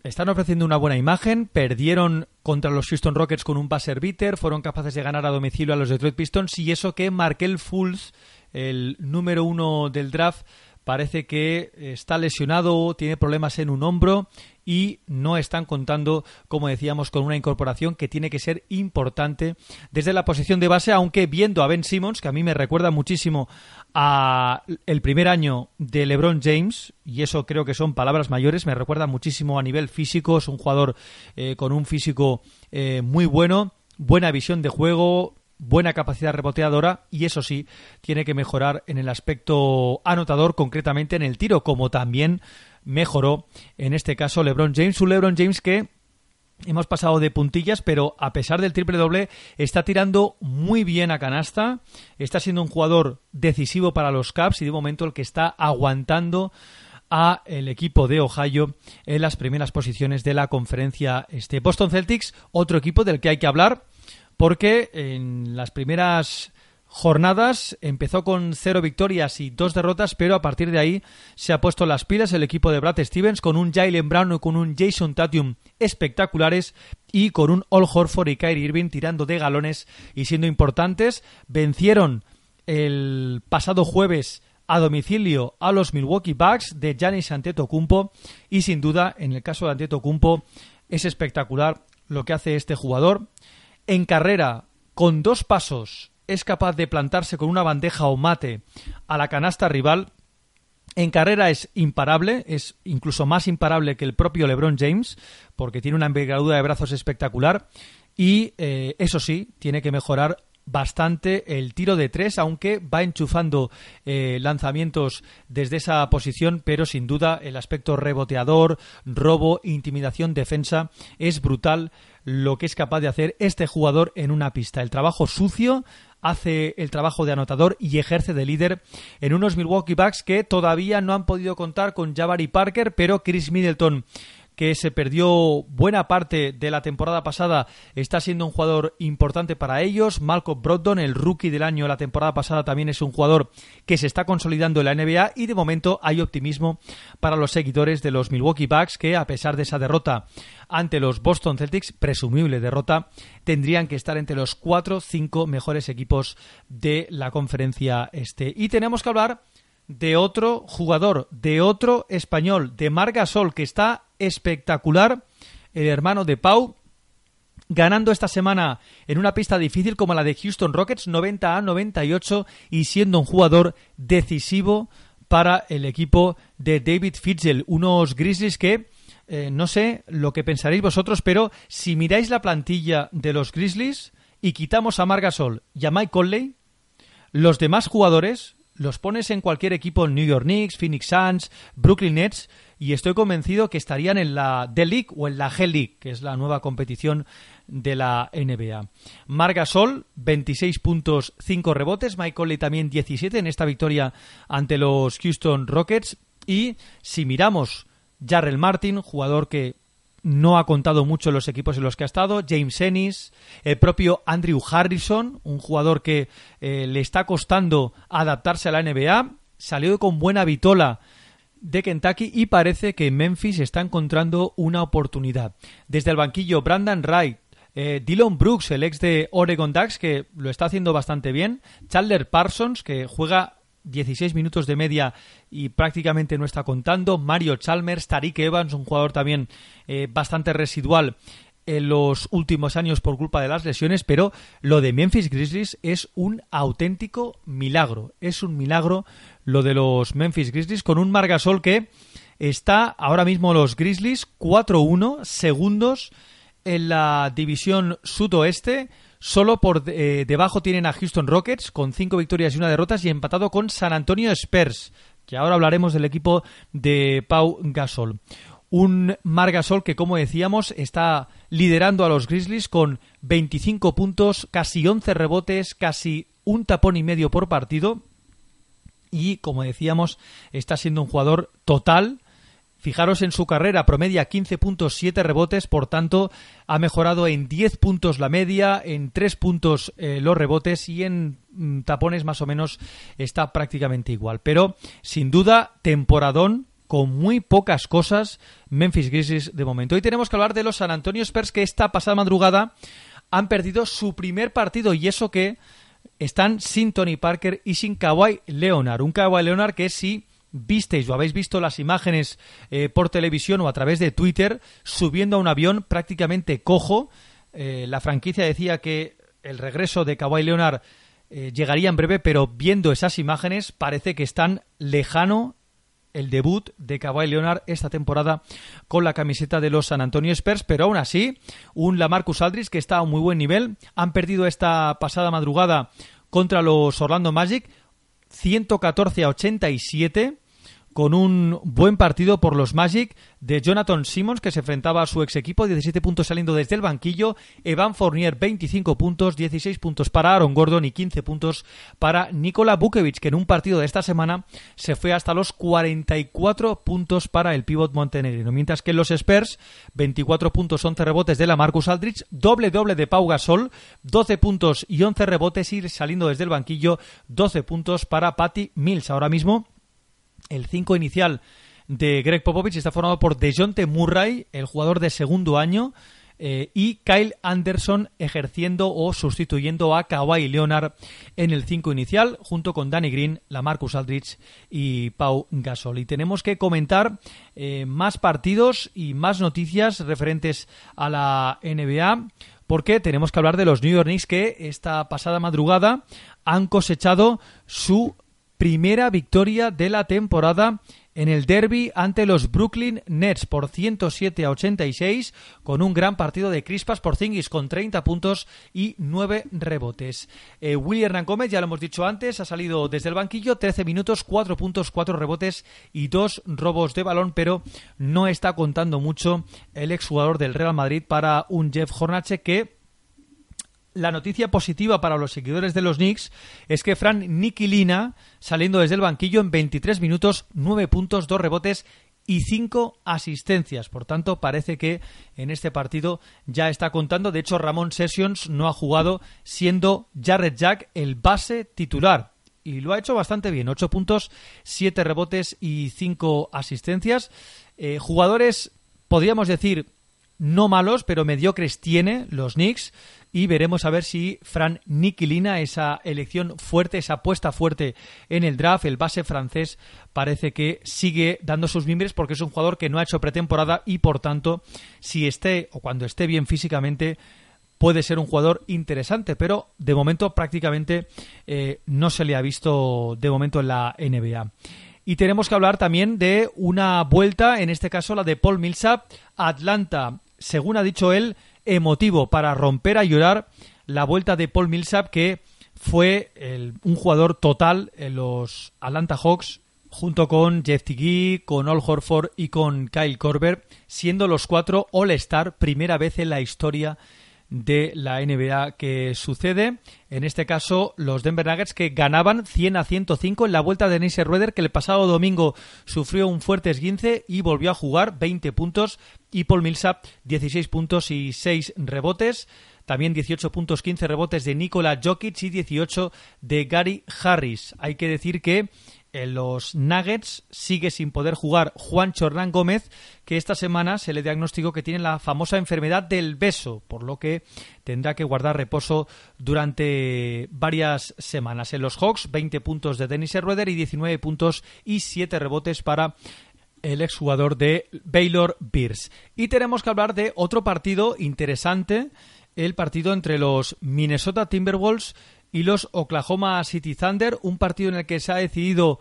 están ofreciendo una buena imagen, perdieron contra los Houston Rockets con un buzzer beater, fueron capaces de ganar a domicilio a los Detroit Pistons. Y eso que Markel Fultz, el número uno del draft, parece que está lesionado, tiene problemas en un hombro y no están contando, como decíamos, con una incorporación que tiene que ser importante desde la posición de base, aunque viendo a Ben Simmons, que a mí me recuerda muchísimo a el primer año de LeBron James, y eso creo que son palabras mayores, me recuerda muchísimo a nivel físico, es un jugador eh, con un físico eh, muy bueno, buena visión de juego, buena capacidad reboteadora y eso sí, tiene que mejorar en el aspecto anotador, concretamente en el tiro, como también mejoró en este caso LeBron James, un LeBron James que hemos pasado de puntillas, pero a pesar del triple doble, está tirando muy bien a canasta, está siendo un jugador decisivo para los Caps y de momento el que está aguantando a el equipo de Ohio en las primeras posiciones de la conferencia este. Boston Celtics, otro equipo del que hay que hablar porque en las primeras jornadas empezó con cero victorias y dos derrotas, pero a partir de ahí se ha puesto las pilas el equipo de Brad Stevens con un Jalen Brown y con un Jason Tatum espectaculares y con un All Horford y Kyrie Irving tirando de galones y siendo importantes. Vencieron el pasado jueves a domicilio a los Milwaukee Bucks de Giannis Antetokounmpo y sin duda en el caso de Antetokounmpo es espectacular lo que hace este jugador en carrera, con dos pasos, es capaz de plantarse con una bandeja o mate a la canasta rival. En carrera es imparable, es incluso más imparable que el propio LeBron James, porque tiene una envergadura de brazos espectacular. Y eh, eso sí, tiene que mejorar bastante el tiro de tres, aunque va enchufando eh, lanzamientos desde esa posición, pero sin duda el aspecto reboteador, robo, intimidación, defensa es brutal lo que es capaz de hacer este jugador en una pista. El trabajo sucio hace el trabajo de anotador y ejerce de líder en unos Milwaukee Bucks que todavía no han podido contar con Jabari Parker, pero Chris Middleton que se perdió buena parte de la temporada pasada, está siendo un jugador importante para ellos. Malcolm Brogdon, el rookie del año la temporada pasada, también es un jugador que se está consolidando en la NBA y de momento hay optimismo para los seguidores de los Milwaukee Bucks que a pesar de esa derrota ante los Boston Celtics, presumible derrota, tendrían que estar entre los cuatro o cinco mejores equipos de la conferencia este. Y tenemos que hablar de otro jugador, de otro español, de Margasol, que está espectacular, el hermano de Pau, ganando esta semana en una pista difícil como la de Houston Rockets, 90 a 98, y siendo un jugador decisivo para el equipo de David Fitzel, unos Grizzlies que eh, no sé lo que pensaréis vosotros, pero si miráis la plantilla de los Grizzlies y quitamos a Margasol y a Mike Conley, los demás jugadores los pones en cualquier equipo, New York Knicks, Phoenix Suns, Brooklyn Nets, y estoy convencido que estarían en la D-League o en la G-League, que es la nueva competición de la NBA. Margasol, 26 puntos, 5 rebotes. Mike Conley también 17 en esta victoria ante los Houston Rockets. Y si miramos Jarrell Martin, jugador que no ha contado mucho los equipos en los que ha estado. James Ennis, el propio Andrew Harrison, un jugador que eh, le está costando adaptarse a la NBA. Salió con buena vitola de Kentucky y parece que Memphis está encontrando una oportunidad. Desde el banquillo, Brandon Wright, eh, Dylan Brooks, el ex de Oregon Ducks, que lo está haciendo bastante bien. Chandler Parsons, que juega 16 minutos de media y prácticamente no está contando. Mario Chalmers, Tariq Evans, un jugador también eh, bastante residual en los últimos años por culpa de las lesiones, pero lo de Memphis Grizzlies es un auténtico milagro. Es un milagro lo de los Memphis Grizzlies con un Margasol que está ahora mismo los Grizzlies 4-1 segundos en la división sudoeste. Solo por eh, debajo tienen a Houston Rockets con cinco victorias y una derrota y empatado con San Antonio Spurs, que ahora hablaremos del equipo de Pau Gasol. Un Mar Gasol que, como decíamos, está liderando a los Grizzlies con 25 puntos, casi 11 rebotes, casi un tapón y medio por partido. Y, como decíamos, está siendo un jugador total Fijaros en su carrera, promedia 15 puntos, 7 rebotes, por tanto, ha mejorado en 10 puntos la media, en 3 puntos eh, los rebotes y en mm, tapones más o menos está prácticamente igual. Pero, sin duda, temporadón con muy pocas cosas Memphis Grizzlies de momento. Hoy tenemos que hablar de los San Antonio Spurs que esta pasada madrugada han perdido su primer partido y eso que están sin Tony Parker y sin Kawhi Leonard. Un Kawhi Leonard que sí visteis o habéis visto las imágenes eh, por televisión o a través de Twitter subiendo a un avión prácticamente cojo. Eh, la franquicia decía que el regreso de Kawhi Leonard eh, llegaría en breve, pero viendo esas imágenes parece que están lejano el debut de Kawhi Leonard esta temporada con la camiseta de los San Antonio Spurs, pero aún así, un Lamarcus Aldridge que está a un muy buen nivel. Han perdido esta pasada madrugada contra los Orlando Magic 114 a 87 con un buen partido por los Magic de Jonathan Simmons, que se enfrentaba a su ex equipo, 17 puntos saliendo desde el banquillo, Evan Fournier 25 puntos, 16 puntos para Aaron Gordon y 15 puntos para Nikola Bukovic, que en un partido de esta semana se fue hasta los 44 puntos para el pívot montenegrino, mientras que los Spurs, 24 puntos, 11 rebotes de la Marcus Aldrich, doble doble de Pau Gasol, 12 puntos y 11 rebotes y saliendo desde el banquillo 12 puntos para Patty Mills. Ahora mismo el 5 inicial de Greg Popovich está formado por DeJounte Murray, el jugador de segundo año, eh, y Kyle Anderson ejerciendo o sustituyendo a Kawhi Leonard en el 5 inicial, junto con Danny Green, Lamarcus Aldridge y Pau Gasol. Y tenemos que comentar eh, más partidos y más noticias referentes a la NBA, porque tenemos que hablar de los New York Knicks que esta pasada madrugada han cosechado su primera victoria de la temporada en el derby ante los Brooklyn Nets por 107 a 86 con un gran partido de Crispas por Zingis con 30 puntos y 9 rebotes. Eh, William Gómez, ya lo hemos dicho antes, ha salido desde el banquillo 13 minutos, 4 puntos, 4 rebotes y 2 robos de balón, pero no está contando mucho el exjugador del Real Madrid para un Jeff Hornache que la noticia positiva para los seguidores de los Knicks es que Fran Nikilina, saliendo desde el banquillo en 23 minutos, 9 puntos, 2 rebotes y 5 asistencias. Por tanto, parece que en este partido ya está contando. De hecho, Ramón Sessions no ha jugado siendo Jared Jack el base titular. Y lo ha hecho bastante bien. 8 puntos, 7 rebotes y 5 asistencias. Eh, jugadores, podríamos decir, no malos, pero mediocres tiene los Knicks y veremos a ver si Fran Nikilina, esa elección fuerte, esa apuesta fuerte en el draft, el base francés, parece que sigue dando sus mimbres porque es un jugador que no ha hecho pretemporada y por tanto, si esté o cuando esté bien físicamente, puede ser un jugador interesante, pero de momento prácticamente eh, no se le ha visto de momento en la NBA. Y tenemos que hablar también de una vuelta, en este caso la de Paul Millsap, Atlanta. Según ha dicho él, emotivo para romper a llorar la vuelta de Paul Millsap que fue un jugador total en los Atlanta Hawks junto con Jeff Tiggy, con Al Horford y con Kyle Korver, siendo los cuatro All-Star, primera vez en la historia de la NBA que sucede. En este caso, los Denver Nuggets que ganaban 100 a 105 en la vuelta de Neise Rueder, que el pasado domingo sufrió un fuerte esguince y volvió a jugar 20 puntos. Y Paul Millsap, 16 puntos y 6 rebotes. También 18 puntos, 15 rebotes de Nikola Jokic y 18 de Gary Harris. Hay que decir que en los Nuggets sigue sin poder jugar Juan Chornán Gómez, que esta semana se le diagnosticó que tiene la famosa enfermedad del beso, por lo que tendrá que guardar reposo durante varias semanas. En los Hawks, 20 puntos de Dennis Schroeder y 19 puntos y 7 rebotes para el exjugador de Baylor Bears. Y tenemos que hablar de otro partido interesante, el partido entre los Minnesota Timberwolves y los Oklahoma City Thunder, un partido en el que se ha decidido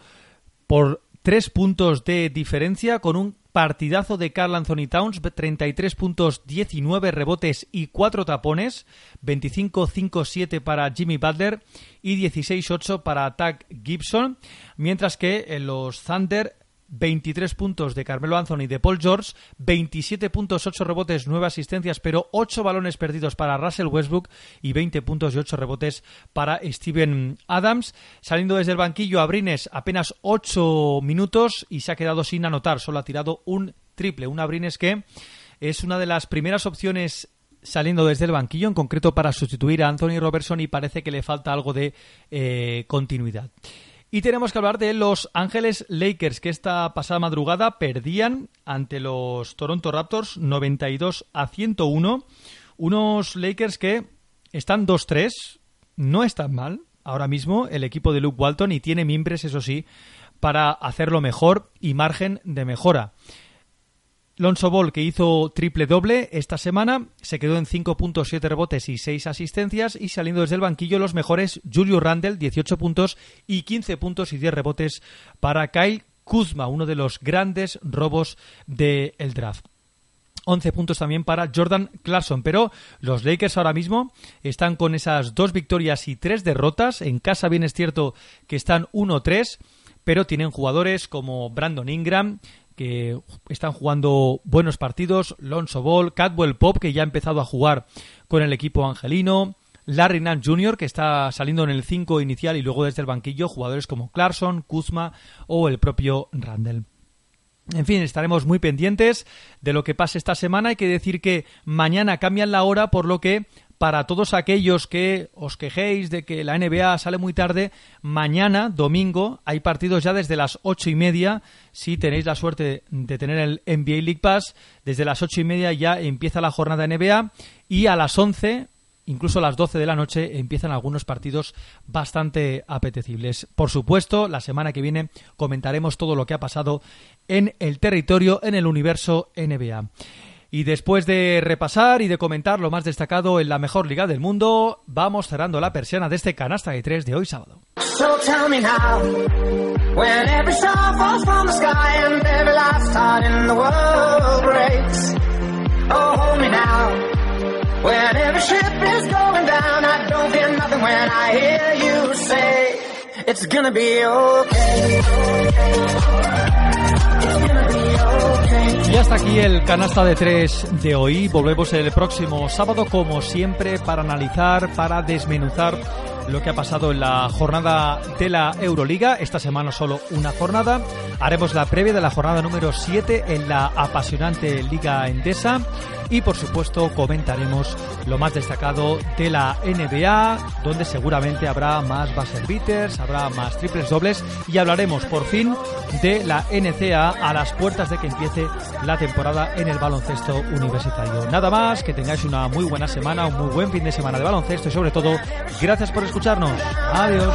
por tres puntos de diferencia con un partidazo de Carl Anthony Towns, 33 puntos, 19 rebotes y 4 tapones, 25-5-7 para Jimmy Butler y 16-8 para Tag Gibson, mientras que los Thunder 23 puntos de Carmelo Anthony de Paul George, 27 puntos, 8 rebotes, 9 asistencias, pero 8 balones perdidos para Russell Westbrook y 20 puntos y 8 rebotes para Steven Adams. Saliendo desde el banquillo, Abrines apenas 8 minutos y se ha quedado sin anotar, solo ha tirado un triple, un Abrines que es una de las primeras opciones saliendo desde el banquillo, en concreto para sustituir a Anthony Robertson y parece que le falta algo de eh, continuidad. Y tenemos que hablar de Los Ángeles Lakers, que esta pasada madrugada perdían ante los Toronto Raptors 92 a 101. Unos Lakers que están 2-3, no están mal ahora mismo el equipo de Luke Walton y tiene mimbres, eso sí, para hacerlo mejor y margen de mejora. Lonzo Ball, que hizo triple doble esta semana, se quedó en 5.7 rebotes y 6 asistencias. Y saliendo desde el banquillo, los mejores, Julio Randle, 18 puntos y 15 puntos y 10 rebotes para Kyle Kuzma, uno de los grandes robos del draft. 11 puntos también para Jordan Clarkson. Pero los Lakers ahora mismo están con esas dos victorias y tres derrotas. En casa bien es cierto que están 1-3, pero tienen jugadores como Brandon Ingram, que están jugando buenos partidos, Lonzo Ball, Cadwell Pop, que ya ha empezado a jugar con el equipo angelino, Larry Nance Jr., que está saliendo en el 5 inicial y luego desde el banquillo, jugadores como Clarkson, Kuzma o el propio Randall. En fin, estaremos muy pendientes de lo que pase esta semana. Hay que decir que mañana cambian la hora, por lo que para todos aquellos que os quejéis de que la NBA sale muy tarde, mañana, domingo, hay partidos ya desde las ocho y media. Si tenéis la suerte de tener el NBA League Pass, desde las ocho y media ya empieza la jornada NBA y a las once, incluso a las doce de la noche, empiezan algunos partidos bastante apetecibles. Por supuesto, la semana que viene comentaremos todo lo que ha pasado en el territorio, en el universo NBA. Y después de repasar y de comentar lo más destacado en la mejor liga del mundo, vamos cerrando la persiana de este canasta de tres de hoy sábado. Y hasta aquí el canasta de tres de hoy. Volvemos el próximo sábado, como siempre, para analizar, para desmenuzar lo que ha pasado en la jornada de la Euroliga. Esta semana solo una jornada. Haremos la previa de la jornada número 7 en la apasionante Liga Endesa. Y por supuesto comentaremos lo más destacado de la NBA, donde seguramente habrá más buzzer beaters, habrá más triples dobles y hablaremos por fin de la NCA a las puertas de que empiece la temporada en el baloncesto universitario. Nada más, que tengáis una muy buena semana, un muy buen fin de semana de baloncesto y sobre todo, gracias por escucharnos. Adiós.